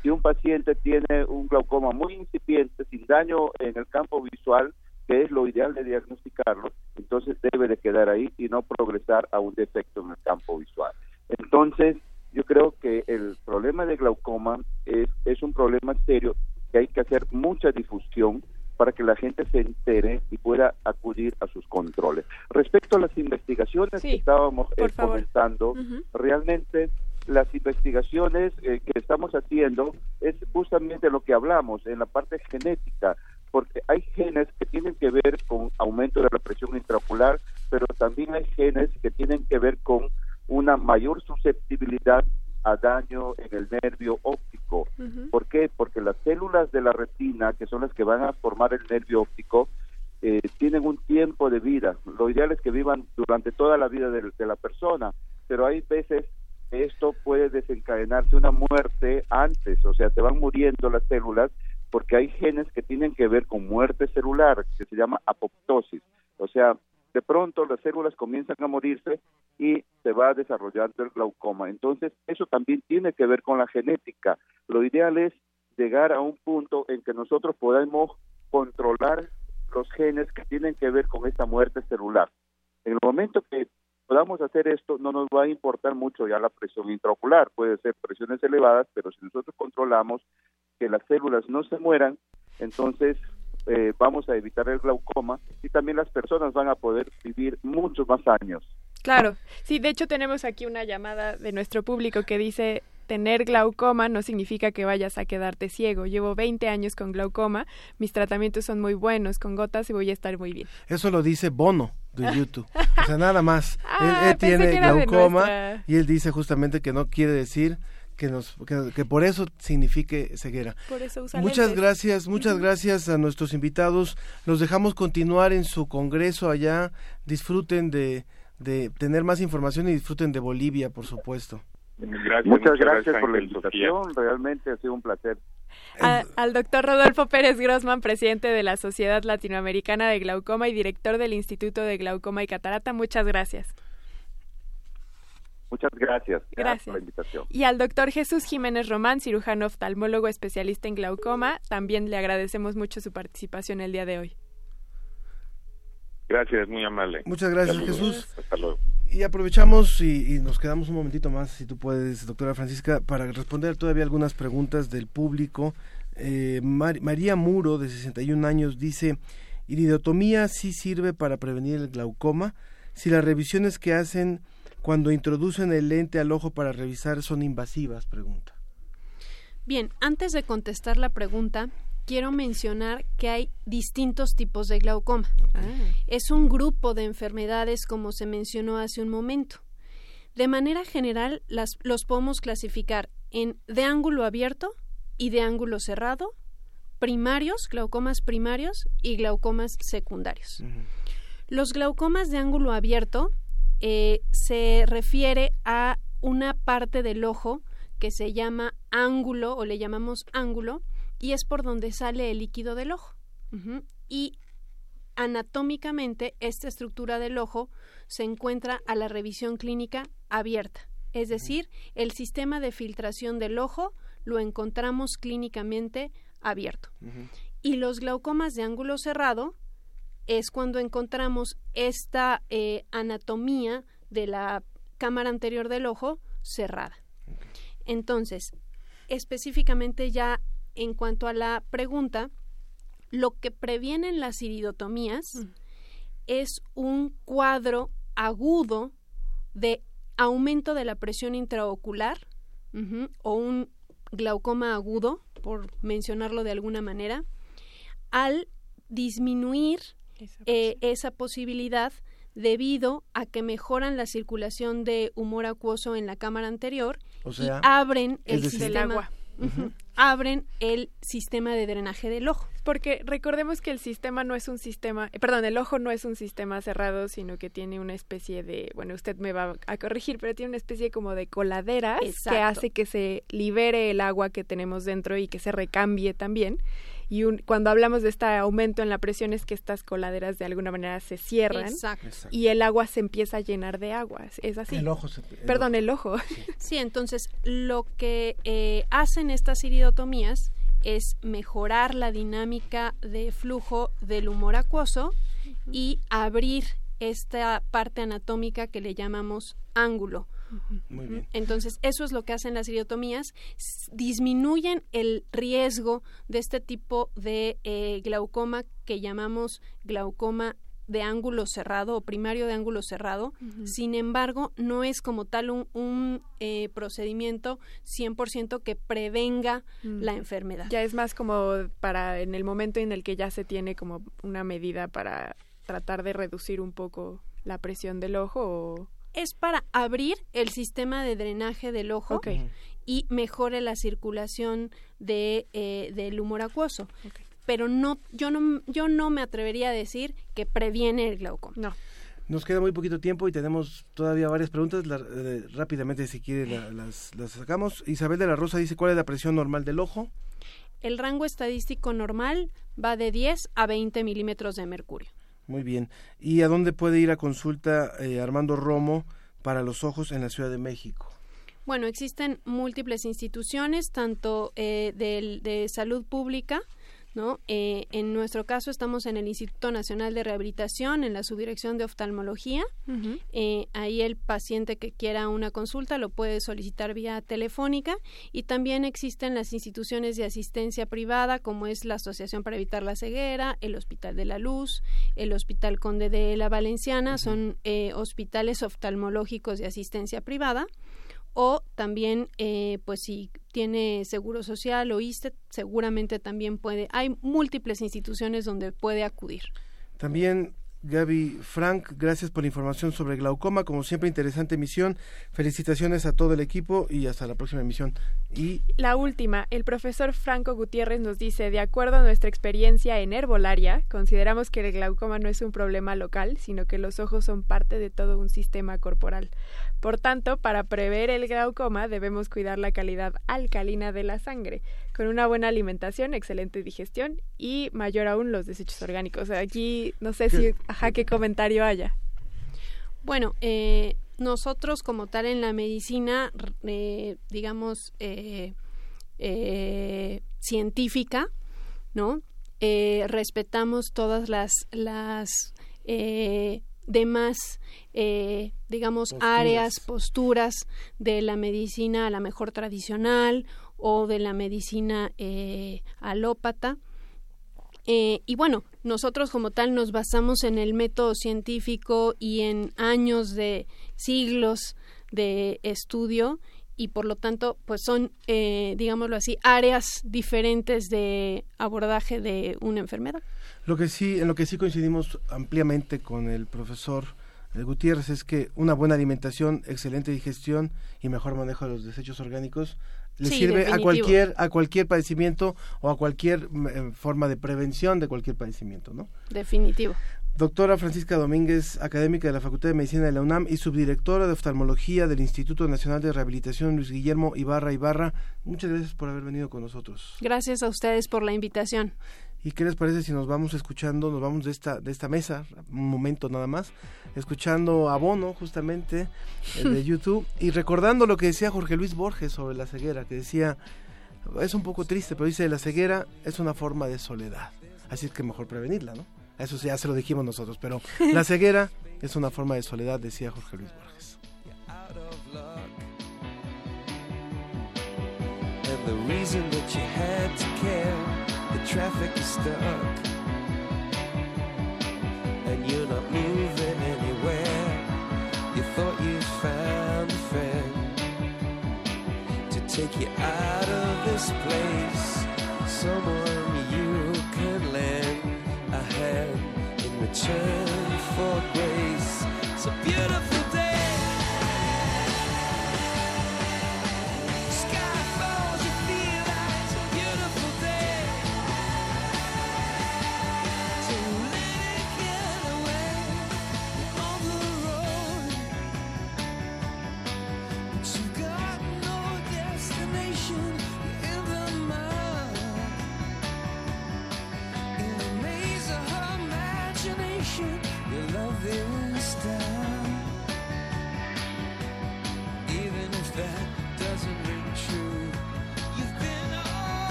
Si un paciente tiene un glaucoma muy incipiente, sin daño en el campo visual, que es lo ideal de diagnosticarlo, entonces debe de quedar ahí y no progresar a un defecto en el campo visual. Entonces, yo creo que el problema de glaucoma es, es un problema serio que hay que hacer mucha difusión para que la gente se entere y pueda acudir a sus controles. Respecto a las investigaciones que estábamos eh, comentando, realmente las investigaciones eh, que estamos haciendo es justamente lo que hablamos en la parte genética porque hay genes que tienen que ver con aumento de la presión intraocular, pero también hay genes que tienen que ver con una mayor susceptibilidad a daño en el nervio óptico. ¿Por qué? Porque las células de la retina, que son las que van a formar el nervio óptico, eh, tienen un tiempo de vida. Lo ideal es que vivan durante toda la vida de, de la persona, pero hay veces que esto puede desencadenarse una muerte antes, o sea, se van muriendo las células porque hay genes que tienen que ver con muerte celular, que se llama apoptosis. O sea, de pronto las células comienzan a morirse y se va desarrollando el glaucoma. Entonces, eso también tiene que ver con la genética. Lo ideal es llegar a un punto en que nosotros podamos controlar los genes que tienen que ver con esta muerte celular. En el momento que podamos hacer esto, no nos va a importar mucho ya la presión intraocular. Puede ser presiones elevadas, pero si nosotros controlamos que las células no se mueran, entonces eh, vamos a evitar el glaucoma y también las personas van a poder vivir muchos más años. Claro, sí, de hecho tenemos aquí una llamada de nuestro público que dice tener glaucoma no significa que vayas a quedarte ciego. Llevo 20 años con glaucoma, mis tratamientos son muy buenos, con gotas y voy a estar muy bien. Eso lo dice Bono de YouTube. O sea, nada más. él, ah, tiene glaucoma y él dice justamente que no quiere decir que nos que, por eso signifique ceguera. muchas gracias, muchas gracias a nuestros invitados. Los dejamos continuar en su congreso allá. Disfruten de, de tener más información y disfruten de Bolivia, por supuesto. Muchas, gracias, por la invitación, realmente ha sido un placer. al doctor Rodolfo Pérez Grossman, presidente de la Sociedad Latinoamericana de Glaucoma y director del Instituto de Glaucoma y Catarata, muchas gracias. Muchas gracias, gracias, por la invitación. Y al doctor Jesús Jiménez Román, cirujano oftalmólogo especialista en glaucoma, también le agradecemos mucho su participación el día de hoy. Gracias, muy amable. Muchas gracias, Jesús. Hasta luego. Y aprovechamos y, nos quedamos un momentito más, si tú puedes, doctora Francisca, para responder todavía algunas preguntas del público Eh, María Muro, de 61 años, dice, iridotomía sí sirve para prevenir el glaucoma si las revisiones que hacen cuando introducen el lente al ojo para revisar son invasivas, pregunta. Bien, antes de contestar la pregunta, quiero mencionar que hay distintos tipos de glaucoma. Ah. Es un grupo de enfermedades como se mencionó hace un momento. De manera general, las, los podemos clasificar en de ángulo abierto y de ángulo cerrado, primarios, glaucomas primarios y glaucomas secundarios. Los glaucomas de ángulo abierto eh, se refiere a una parte del ojo que se llama ángulo o le llamamos ángulo y es por donde sale el líquido del ojo. Y anatómicamente esta estructura del ojo se encuentra a la revisión clínica abierta, es decir, el sistema de filtración del ojo lo encontramos clínicamente abierto. Y los glaucomas de ángulo cerrado es cuando encontramos esta eh, anatomía de la cámara anterior del ojo cerrada. Entonces, específicamente ya en cuanto a la pregunta, lo que previenen las iridotomías mm. es un cuadro agudo de aumento de la presión intraocular o un glaucoma agudo, por mencionarlo de alguna manera, al disminuir eh, esa, posibilidad debido a que mejoran la circulación de humor acuoso en la cámara anterior y abren el sistema abren el sistema de drenaje del ojo. Porque recordemos que el sistema no es un sistema, eh, perdón, el ojo no es un sistema cerrado, sino que tiene una especie de, bueno, usted me va a corregir, pero tiene una especie como de coladeras que hace que se libere el agua que tenemos dentro y que se recambie también y cuando hablamos de este aumento en la presión es que estas coladeras de alguna manera se cierran y el agua se empieza a llenar de agua. ¿Es así? El ojo. Perdón, el ojo. Sí. entonces lo que eh, hacen estas iridotomías es mejorar la dinámica de flujo del humor acuoso y abrir esta parte anatómica que le llamamos ángulo entonces, eso es lo que hacen las iridotomías, disminuyen el riesgo de este tipo de eh, glaucoma que llamamos glaucoma de ángulo cerrado o primario de ángulo cerrado. Sin embargo, no es como tal un, un eh, procedimiento 100% que prevenga la enfermedad. Ya es más como para en el momento en el que ya se tiene como una medida para tratar de reducir un poco la presión del ojo o es para abrir el sistema de drenaje del ojo y mejore la circulación de, eh, del humor acuoso. Pero no, yo no, yo no me atrevería a decir que previene el glaucoma. No. Nos queda muy poquito tiempo y tenemos todavía varias preguntas. Eh, rápidamente, si quiere, las, las sacamos. Isabel de la Rosa dice, ¿cuál es la presión normal del ojo? El rango estadístico normal va de 10 a 20 milímetros de mercurio. Muy bien. ¿Y a dónde puede ir a consulta eh, Armando Romo para los ojos en la Ciudad de México? Bueno, existen múltiples instituciones, tanto eh, de salud pública, ¿no? Eh, en nuestro caso estamos en el Instituto Nacional de Rehabilitación, en la subdirección de oftalmología. Eh, ahí el paciente que quiera una consulta lo puede solicitar vía telefónica y también existen las instituciones de asistencia privada como es la Asociación para Evitar la Ceguera, el Hospital de la Luz, el Hospital Conde de la Valenciana, son eh, hospitales oftalmológicos de asistencia privada o también eh, pues si tiene seguro social o ISTE seguramente también puede hay múltiples instituciones donde puede acudir también Gaby Frank, gracias por la información sobre glaucoma. Como siempre, interesante emisión. Felicitaciones a todo el equipo y hasta la próxima emisión. Y la última, el profesor Franco Gutiérrez nos dice, de acuerdo a nuestra experiencia en herbolaria, consideramos que el glaucoma no es un problema local, sino que los ojos son parte de todo un sistema corporal. Por tanto, para prever el glaucoma debemos cuidar la calidad alcalina de la sangre, con una buena alimentación, excelente digestión y mayor aún los desechos orgánicos. Aquí no sé si, ajá, qué comentario haya. Bueno, eh, nosotros como tal en la medicina, eh, digamos, eh, científica, ¿no? respetamos todas las, las demás, eh, digamos, áreas, posturas de la medicina a la mejor tradicional o de la medicina eh, alópata. Eh, y bueno, nosotros como tal nos basamos en el método científico y en años de siglos de estudio y por lo tanto pues son eh, digámoslo así áreas diferentes de abordaje de una enfermedad. Lo que sí en lo que sí coincidimos ampliamente con el profesor eh, Gutiérrez es que una buena alimentación excelente digestión y mejor manejo de los desechos orgánicos le sirve a cualquier a cualquier padecimiento o a cualquier eh, forma de prevención de cualquier padecimiento no definitivo Doctora Francisca Domínguez, académica de la Facultad de Medicina de la UNAM y subdirectora de oftalmología del Instituto Nacional de Rehabilitación Luis Guillermo Ibarra Ibarra, muchas gracias por haber venido con nosotros. Gracias a ustedes por la invitación. ¿Y qué les parece si nos vamos escuchando, nos vamos de esta, de esta mesa, un momento nada más, escuchando a Bono justamente de YouTube y recordando lo que decía Jorge Luis Borges sobre la ceguera, que decía, es un poco triste, pero dice, la ceguera es una forma de soledad, así es que mejor prevenirla, ¿no? Eso ya se lo dijimos nosotros, pero la ceguera es una forma de soledad, decía Jorge Luis Borges. And the reason that you had to care, the traffic is stuck. And you're not moving anywhere. You thought you found a friend to take you out of this place. Someone return for grace. A beautiful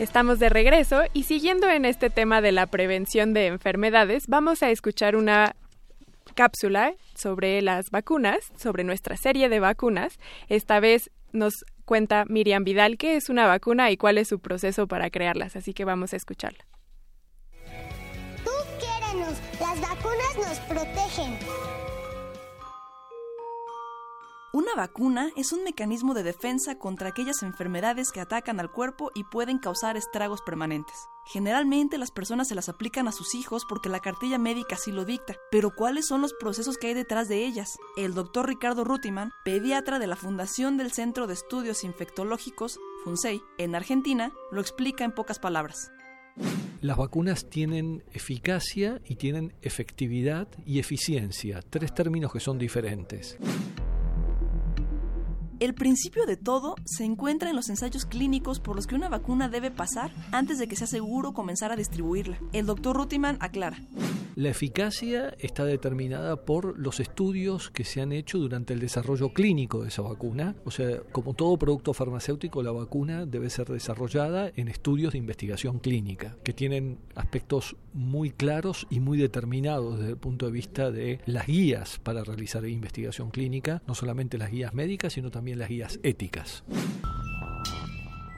Estamos de regreso y siguiendo en este tema de la prevención de enfermedades, vamos a escuchar una cápsula sobre las vacunas, sobre nuestra serie de vacunas. Esta vez nos cuenta Miriam Vidal qué es una vacuna y cuál es su proceso para crearlas, así que vamos a escucharla. Tú las vacunas nos protegen. Una vacuna es un mecanismo de defensa contra aquellas enfermedades que atacan al cuerpo y pueden causar estragos permanentes. Generalmente las personas se las aplican a sus hijos porque la cartilla médica así lo dicta, pero ¿cuáles son los procesos que hay detrás de ellas? El doctor Ricardo Rutiman, pediatra de la Fundación del Centro de Estudios Infectológicos, FUNSEI, en Argentina, lo explica en pocas palabras. Las vacunas tienen eficacia y tienen efectividad y eficiencia, tres términos que son diferentes. El principio de todo se encuentra en los ensayos clínicos por los que una vacuna debe pasar antes de que sea seguro comenzar a distribuirla. El doctor Rutiman aclara. La eficacia está determinada por los estudios que se han hecho durante el desarrollo clínico de esa vacuna. O sea, como todo producto farmacéutico, la vacuna debe ser desarrollada en estudios de investigación clínica, que tienen aspectos muy claros y muy determinados desde el punto de vista de las guías para realizar investigación clínica, no solamente las guías médicas, sino también las guías éticas.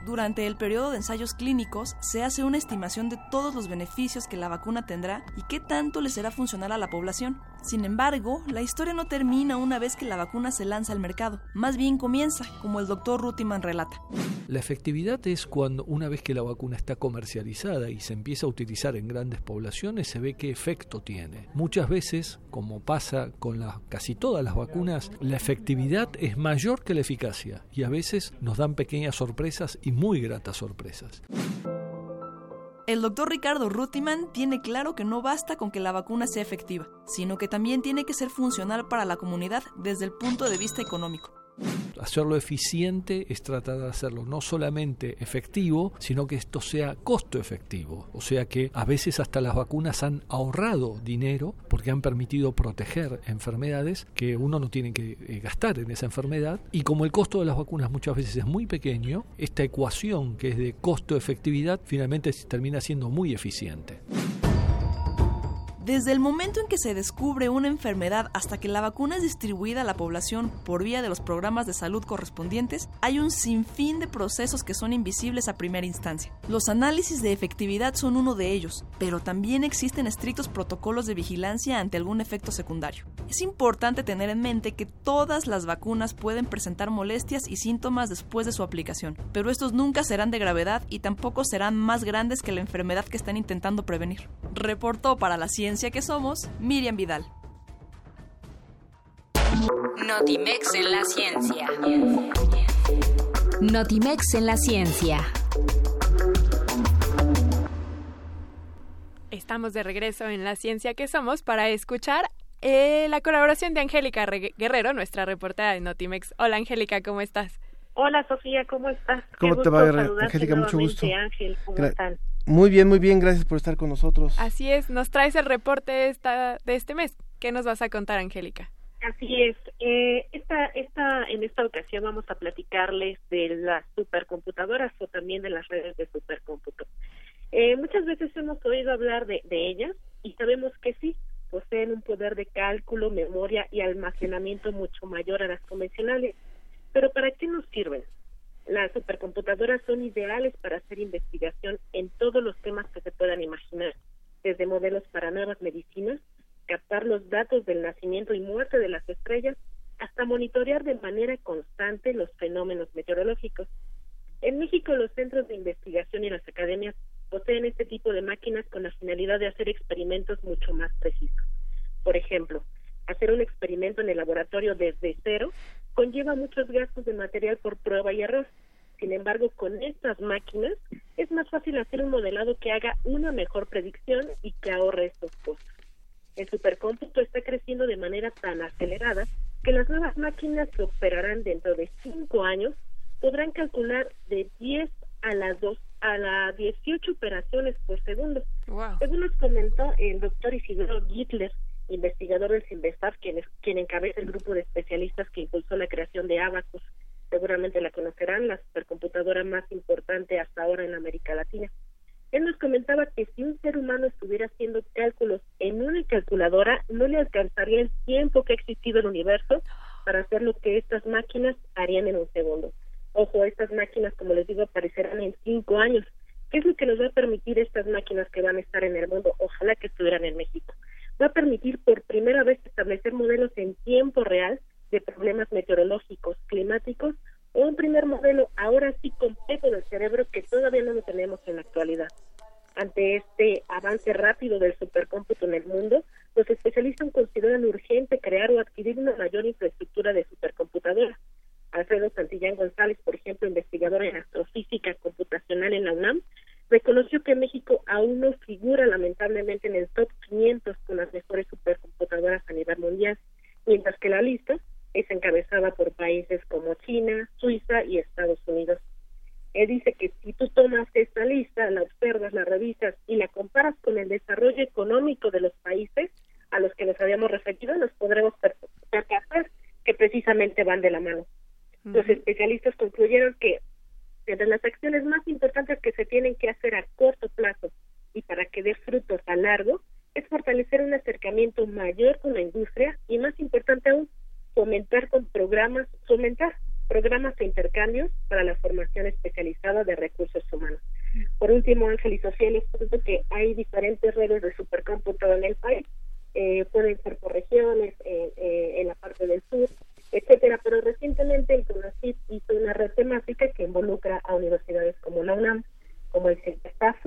Durante el periodo de ensayos clínicos se hace una estimación de todos los beneficios que la vacuna tendrá y qué tanto le será funcional a la población. Sin embargo, la historia no termina una vez que la vacuna se lanza al mercado, más bien comienza, como el doctor Rutiman relata. La efectividad es cuando una vez que la vacuna está comercializada y se empieza a utilizar en grandes poblaciones, se ve qué efecto tiene. Muchas veces, como pasa con la, casi todas las vacunas, la efectividad es mayor que la eficacia y a veces nos dan pequeñas sorpresas y muy gratas sorpresas. El doctor Ricardo Rutiman tiene claro que no basta con que la vacuna sea efectiva, sino que también tiene que ser funcional para la comunidad desde el punto de vista económico. Hacerlo eficiente es tratar de hacerlo no solamente efectivo, sino que esto sea costo efectivo. O sea que a veces hasta las vacunas han ahorrado dinero porque han permitido proteger enfermedades que uno no tiene que eh, gastar en esa enfermedad. Y como el costo de las vacunas muchas veces es muy pequeño, esta ecuación que es de costo-efectividad finalmente termina siendo muy eficiente. Desde el momento en que se descubre una enfermedad hasta que la vacuna es distribuida a la población por vía de los programas de salud correspondientes, hay un sinfín de procesos que son invisibles a primera instancia. Los análisis de efectividad son uno de ellos, pero también existen estrictos protocolos de vigilancia ante algún efecto secundario. Es importante tener en mente que todas las vacunas pueden presentar molestias y síntomas después de su aplicación, pero estos nunca serán de gravedad y tampoco serán más grandes que la enfermedad que están intentando prevenir. Reportó para la ciencia que somos, Miriam Vidal. Notimex en la ciencia. Notimex en la ciencia. Estamos de regreso en la ciencia que somos para escuchar eh, la colaboración de Angélica Guerrero, nuestra reportera de Notimex. Hola Angélica, ¿cómo estás? Hola Sofía, ¿cómo estás? ¿Cómo te va, Angélica? Mucho gusto. Ángel, ¿cómo están? Muy bien, muy bien, gracias por estar con nosotros. Así es, nos traes el reporte esta, de este mes. ¿Qué nos vas a contar, Angélica? Así es. Eh, esta, esta, en esta ocasión vamos a platicarles de las supercomputadoras o también de las redes de supercómputo. Eh, muchas veces hemos oído hablar de, de ellas y sabemos que sí, poseen un poder de cálculo, memoria y almacenamiento mucho mayor a las convencionales. Pero ¿para qué nos sirven? Las supercomputadoras son ideales para hacer investigación en todos los temas que se puedan imaginar, desde modelos para nuevas medicinas, captar los datos del nacimiento y muerte de las estrellas, hasta monitorear de manera constante los fenómenos meteorológicos. En México los centros de investigación y las academias poseen este tipo de máquinas con la finalidad de hacer experimentos mucho más precisos. Por ejemplo, hacer un experimento en el laboratorio desde cero conlleva muchos gastos de material por prueba y error. Sin embargo, con estas máquinas es más fácil hacer un modelado que haga una mejor predicción y que ahorre estos costos. El supercómputo está creciendo de manera tan acelerada que las nuevas máquinas que operarán dentro de cinco años podrán calcular de 10 a las 2 a las 18 operaciones por segundo. Según nos comentó el doctor Isidro Gittler, investigador del CIMBESTAF, quien, es, quien encabeza el grupo de especialistas que impulsó la creación de Abacus. Seguramente la conocerán, la supercomputadora más importante hasta ahora en América Latina. Él nos comentaba que si un ser humano estuviera haciendo cálculos en una calculadora, no le alcanzaría el tiempo que ha existido el universo para hacer lo que estas máquinas harían en un segundo. Ojo, estas máquinas, como les digo, aparecerán en cinco años. ¿Qué es lo que nos va a permitir estas máquinas que van a estar en el mundo? Ojalá que estuvieran en México va a permitir por primera vez establecer modelos en tiempo real de problemas meteorológicos, climáticos, un primer modelo ahora sí completo del cerebro que todavía no lo tenemos en la actualidad. Ante este avance rápido del supercómputo en el mundo, los especialistas consideran urgente crear o adquirir una mayor infraestructura de supercomputadora. Alfredo Santillán González, por ejemplo, investigador en astrofísica computacional en la UNAM, reconoció que México aún no figura lamentablemente en el top 500 con las mejores supercomputadoras a nivel mundial, mientras que la lista es encabezada por países como China, Suiza y Estados Unidos. Él dice que si tú tomas esta lista, la observas, la revisas y la comparas con el desarrollo económico de los países a los que nos habíamos referido, nos podremos percatar que precisamente van de la mano. Los especialistas concluyeron que entre las acciones más importantes que se tienen que hacer a corto plazo y para que dé frutos a largo es fortalecer un acercamiento mayor con la industria y más importante aún, fomentar con programas, fomentar programas de intercambios para la formación especializada de recursos humanos. Por último, Ángel y Sofía les cuento que hay diferentes redes de supercómputo en el país, eh, pueden ser por regiones, eh, en la parte del sur, etcétera. Pero recientemente el CONACYT hizo una temática que involucra a universidades como la UNAM, como el CENTESTAF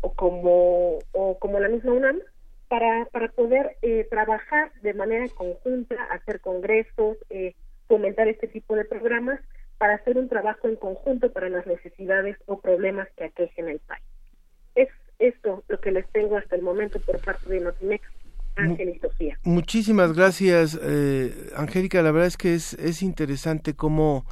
o como, o como la misma UNAM para, para poder eh, trabajar de manera conjunta, hacer congresos, eh, fomentar este tipo de programas para hacer un trabajo en conjunto para las necesidades o problemas que aquejen el país. Es esto lo que les tengo hasta el momento por parte de Notimex. Ángel y Sofía. Muchísimas gracias, eh, Angélica. La verdad es que es, es interesante cómo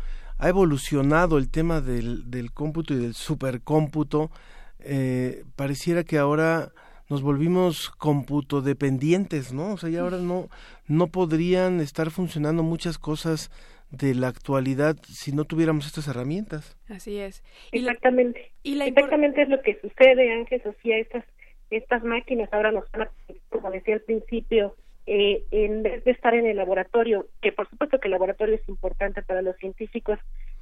ha evolucionado el tema del, del cómputo y del supercómputo. Eh, pareciera que ahora nos volvimos cómputo dependientes, ¿no? O sea, ya ahora no, no podrían estar funcionando muchas cosas de la actualidad si no tuviéramos estas herramientas. Así es. Exactamente. y Exactamente es lo que sucede, Ángel, Sofía, estas, estas máquinas ahora nos van a, como decía al principio, eh, en vez de estar en el laboratorio, que por supuesto que el laboratorio es importante para los científicos,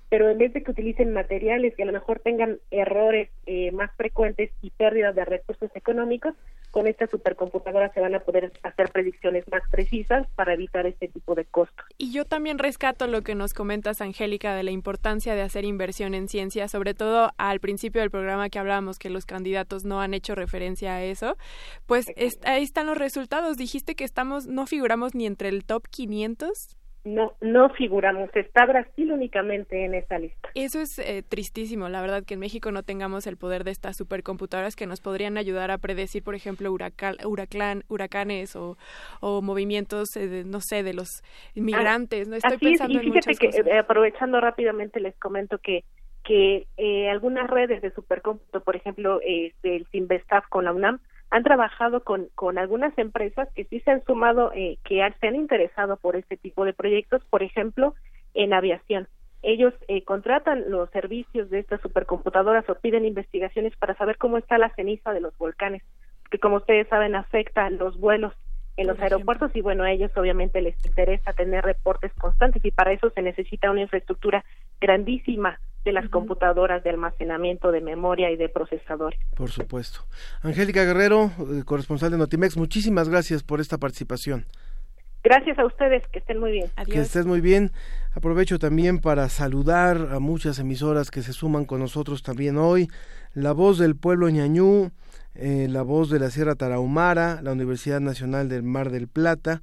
pero en vez de que utilicen materiales que a lo mejor tengan errores eh, más frecuentes y pérdidas de recursos económicos, con esta supercomputadora se van a poder hacer predicciones más precisas para evitar este tipo de costos. Y yo también rescato lo que nos comentas, Angélica, de la importancia de hacer inversión en ciencia, sobre todo al principio del programa que hablábamos que los candidatos no han hecho referencia a eso. Pues ahí están los resultados. Dijiste que estamos, no figuramos ni entre el top 500 no no figuramos. Está Brasil únicamente en esa lista. Eso es eh, tristísimo la verdad que en México no tengamos el poder de estas supercomputadoras que nos podrían ayudar a predecir por ejemplo huracán, huracanes o, o movimientos eh, no sé de los inmigrantes no estoy pensando y fíjate que eh, aprovechando rápidamente les comento que que algunas redes de supercómputo por ejemplo del Sinvestaf con la UNAM han trabajado con, con algunas empresas que sí se han sumado, eh, que se han interesado por este tipo de proyectos, por ejemplo, en aviación. Ellos eh, contratan los servicios de estas supercomputadoras o piden investigaciones para saber cómo está la ceniza de los volcanes, que como ustedes saben afecta los vuelos en los aeropuertos y bueno, a ellos obviamente les interesa tener reportes constantes y para eso se necesita una infraestructura grandísima de las computadoras de almacenamiento de memoria y de procesadores. Por supuesto. Angélica Guerrero, eh, corresponsal de Notimex, muchísimas gracias por esta participación. Gracias a ustedes, que estén muy bien. Que estés muy bien. Aprovecho también para saludar a muchas emisoras que se suman con nosotros también hoy. La Voz del Pueblo Ñañú, eh, La Voz de la Sierra Tarahumara, la Universidad Nacional del Mar del Plata,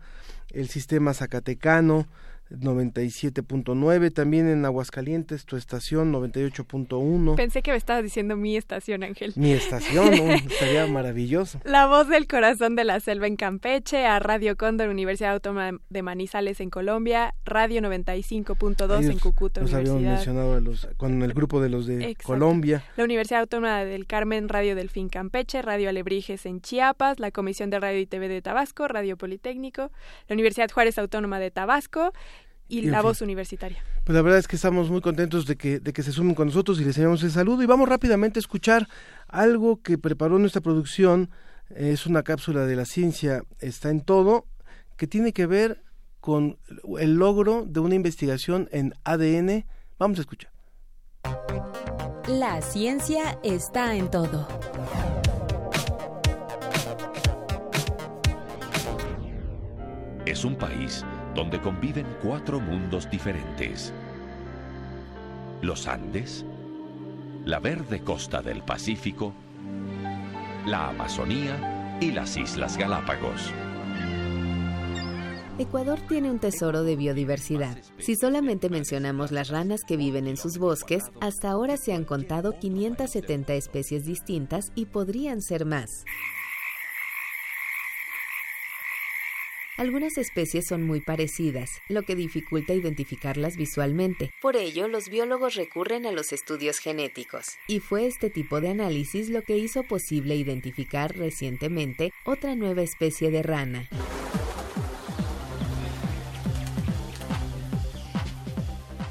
el Sistema Zacatecano, 97.9, también en Aguascalientes, tu estación 98.1. Pensé que me estabas diciendo mi estación, Ángel. Mi estación, estaría maravilloso. La voz del corazón de la selva en Campeche, a Radio Cóndor, Universidad Autónoma de Manizales en Colombia, Radio 95.2 en Cucuta, nos habíamos mencionado con el grupo de los de Colombia. La Universidad Autónoma del Carmen, Radio Delfín Campeche, Radio Alebrijes en Chiapas, la Comisión de Radio y TV de Tabasco, Radio Politécnico, la Universidad Juárez Autónoma de Tabasco, y, la voz universitaria. Pues la verdad es que estamos muy contentos de que, de que se sumen con nosotros y les enviamos el saludo y vamos rápidamente a escuchar algo que preparó nuestra producción, es una cápsula de la ciencia, está en todo, que tiene que ver con el logro de una investigación en ADN. Vamos a escuchar. La ciencia está en todo. Es un país donde conviven cuatro mundos diferentes. Los Andes, la verde costa del Pacífico, la Amazonía y las Islas Galápagos. Ecuador tiene un tesoro de biodiversidad. Si solamente mencionamos las ranas que viven en sus bosques, hasta ahora se han contado 570 especies distintas y podrían ser más. Algunas especies son muy parecidas, lo que dificulta identificarlas visualmente. Por ello, los biólogos recurren a los estudios genéticos. Y fue este tipo de análisis lo que hizo posible identificar recientemente otra nueva especie de rana.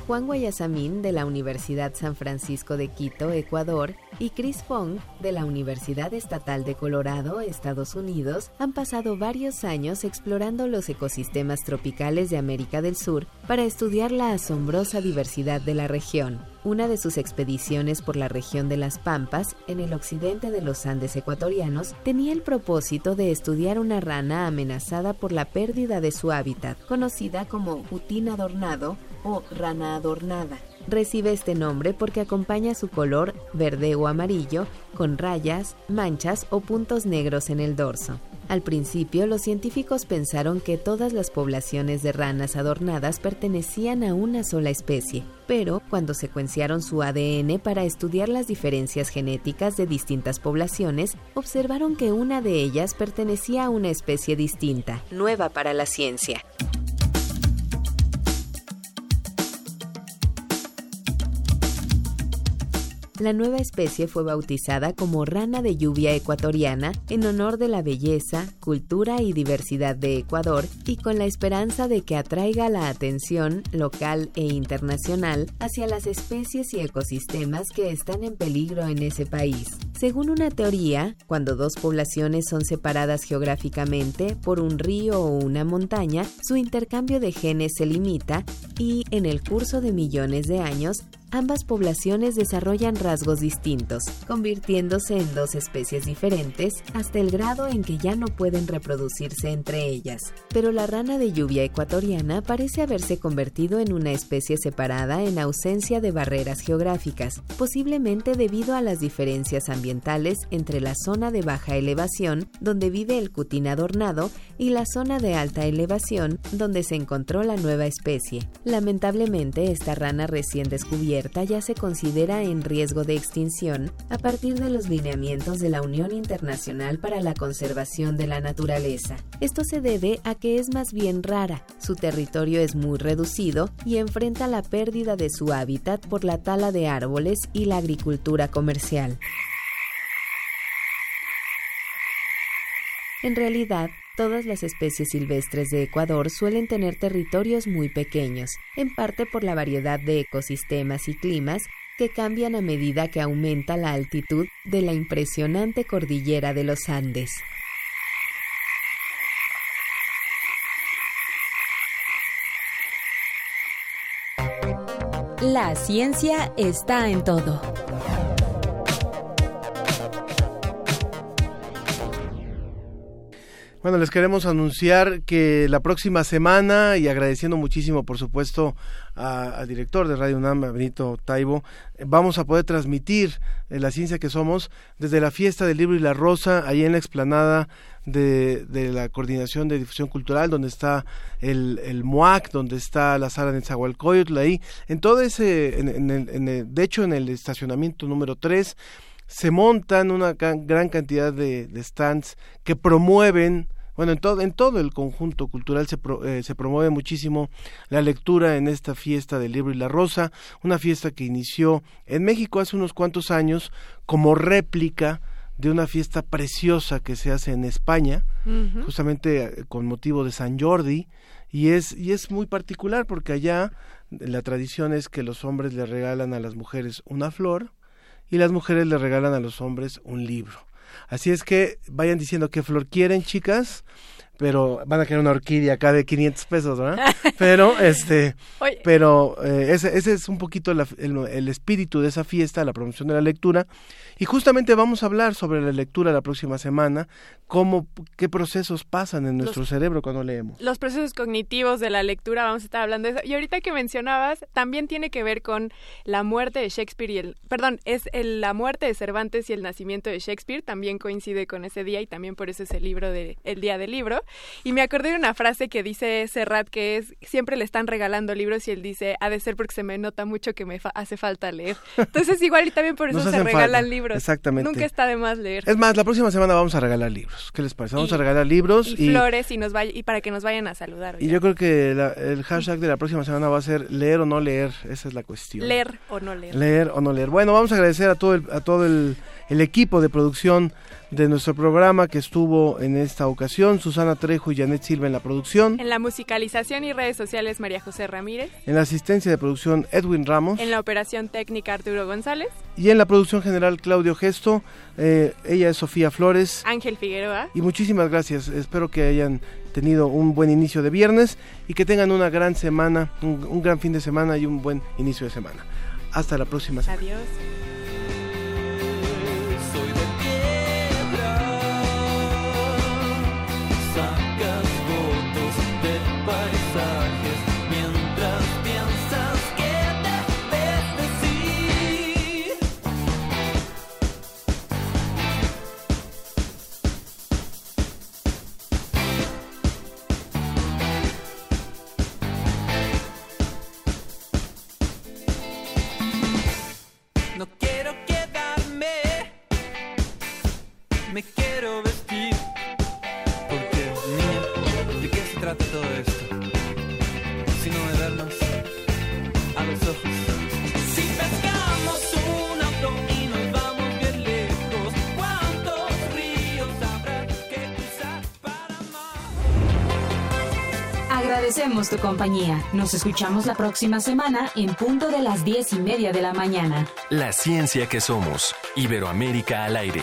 Juan Guayasamín de la Universidad San Francisco de Quito, Ecuador, y Chris Fong de la Universidad Estatal de Colorado, Estados Unidos, han pasado varios años explorando los ecosistemas tropicales de América del Sur para estudiar la asombrosa diversidad de la región. Una de sus expediciones por la región de las Pampas, en el occidente de los Andes ecuatorianos, tenía el propósito de estudiar una rana amenazada por la pérdida de su hábitat, conocida como putín adornado rana adornada. Recibe este nombre porque acompaña su color verde o amarillo con rayas, manchas o puntos negros en el dorso. Al principio, los científicos pensaron que todas las poblaciones de ranas adornadas pertenecían a una sola especie, pero cuando secuenciaron su ADN para estudiar las diferencias genéticas de distintas poblaciones, observaron que una de ellas pertenecía a una especie distinta, nueva para la ciencia. La nueva especie fue bautizada como rana de lluvia ecuatoriana en honor de la belleza, cultura y diversidad de Ecuador y con la esperanza de que atraiga la atención local e internacional hacia las especies y ecosistemas que están en peligro en ese país. Según una teoría, cuando dos poblaciones son separadas geográficamente por un río o una montaña, su intercambio de genes se limita y, en el curso de millones de años, ambas poblaciones desarrollan rasgos distintos, convirtiéndose en dos especies diferentes hasta el grado en que ya no pueden reproducirse entre ellas. Pero la rana de lluvia ecuatoriana parece haberse convertido en una especie separada en ausencia de barreras geográficas, posiblemente debido a las diferencias ambientales entre la zona de baja elevación, donde vive el cutín adornado, y la zona de alta elevación, donde se encontró la nueva especie. Lamentablemente, esta rana recién descubierta ya se considera en riesgo de extinción a partir de los lineamientos de la Unión Internacional para la Conservación de la Naturaleza. Esto se debe a que es más bien rara, su territorio es muy reducido y enfrenta la pérdida de su hábitat por la tala de árboles y la agricultura comercial. En realidad, Todas las especies silvestres de Ecuador suelen tener territorios muy pequeños, en parte por la variedad de ecosistemas y climas que cambian a medida que aumenta la altitud de la impresionante cordillera de los Andes. La ciencia está en todo. Bueno, les queremos anunciar que la próxima semana, y agradeciendo muchísimo, por supuesto, al director de Radio UNAM, Benito Taibo, vamos a poder transmitir eh, la ciencia que somos desde la fiesta del libro y la rosa, ahí en la explanada de, la Coordinación de Difusión Cultural, donde está el, el MOAC, donde está la sala de Zahualcoyotl, ahí, en todo ese, en, de hecho, en el estacionamiento número 3, se montan una gran cantidad de, stands que promueven bueno, en todo, en todo el conjunto cultural se, eh, se promueve muchísimo la lectura en esta fiesta del libro y la rosa, una fiesta que inició en México hace unos cuantos años como réplica de una fiesta preciosa que se hace en España, justamente eh, con motivo de San Jordi, y es, y es muy particular porque allá la tradición es que los hombres le regalan a las mujeres una flor, y las mujeres le regalan a los hombres un libro. Así es que vayan diciendo qué flor quieren, chicas, pero van a querer una orquídea acá de 500 pesos, ¿verdad? Pero, este, pero eh, ese, ese, es un poquito el, el, espíritu de esa fiesta, la promoción de la lectura, y justamente vamos a hablar sobre la lectura la próxima semana, cómo, qué procesos pasan en nuestro cerebro cuando leemos. Los procesos cognitivos de la lectura, vamos a estar hablando de eso. Y ahorita que mencionabas, también tiene que ver con la muerte de Shakespeare y el, perdón, es el, la muerte de Cervantes y el nacimiento de Shakespeare, también coincide con ese día y también por eso es el libro de, el día del libro. Y me acordé de una frase que dice Serrat que es, siempre le están regalando libros y él dice, ha de ser porque se me nota mucho que me hace falta leer. Entonces igual y también por eso se regalan libros. Exactamente. Nunca está de más leer. Es más, la próxima semana vamos a regalar libros. ¿Qué les parece? Vamos a regalar libros y, flores y nos vaya, y para que nos vayan a saludar. Y yo creo que el hashtag de la próxima semana va a ser leer o no leer. Esa es la cuestión. Leer o no leer. Leer o no leer. Bueno, vamos a agradecer a todo el, a todo el, el equipo de producción de nuestro programa que estuvo en esta ocasión, Susana Trejo y Janet Silva en la producción. En la musicalización y redes sociales, María José Ramírez. En la asistencia de producción, Edwin Ramos. En la operación técnica, Arturo González. Y en la producción general, Claudio Gesto. Eh, ella es Sofía Flores. Ángel Figueroa. Y muchísimas gracias. Espero que hayan tenido un buen inicio de viernes y que tengan una gran semana, un, gran fin de semana y un buen inicio de semana. Hasta la próxima semana. Adiós. me quiero vestir. Porque, niña, ¿de qué se trata todo esto? Si no de vernos a los ojos. Si pescamos un auto y nos vamos bien lejos, ¿cuántos ríos habrá que cruzar para más? Agradecemos tu compañía. Nos escuchamos la próxima semana en punto de las diez y media de la mañana. La ciencia que somos. Iberoamérica al aire.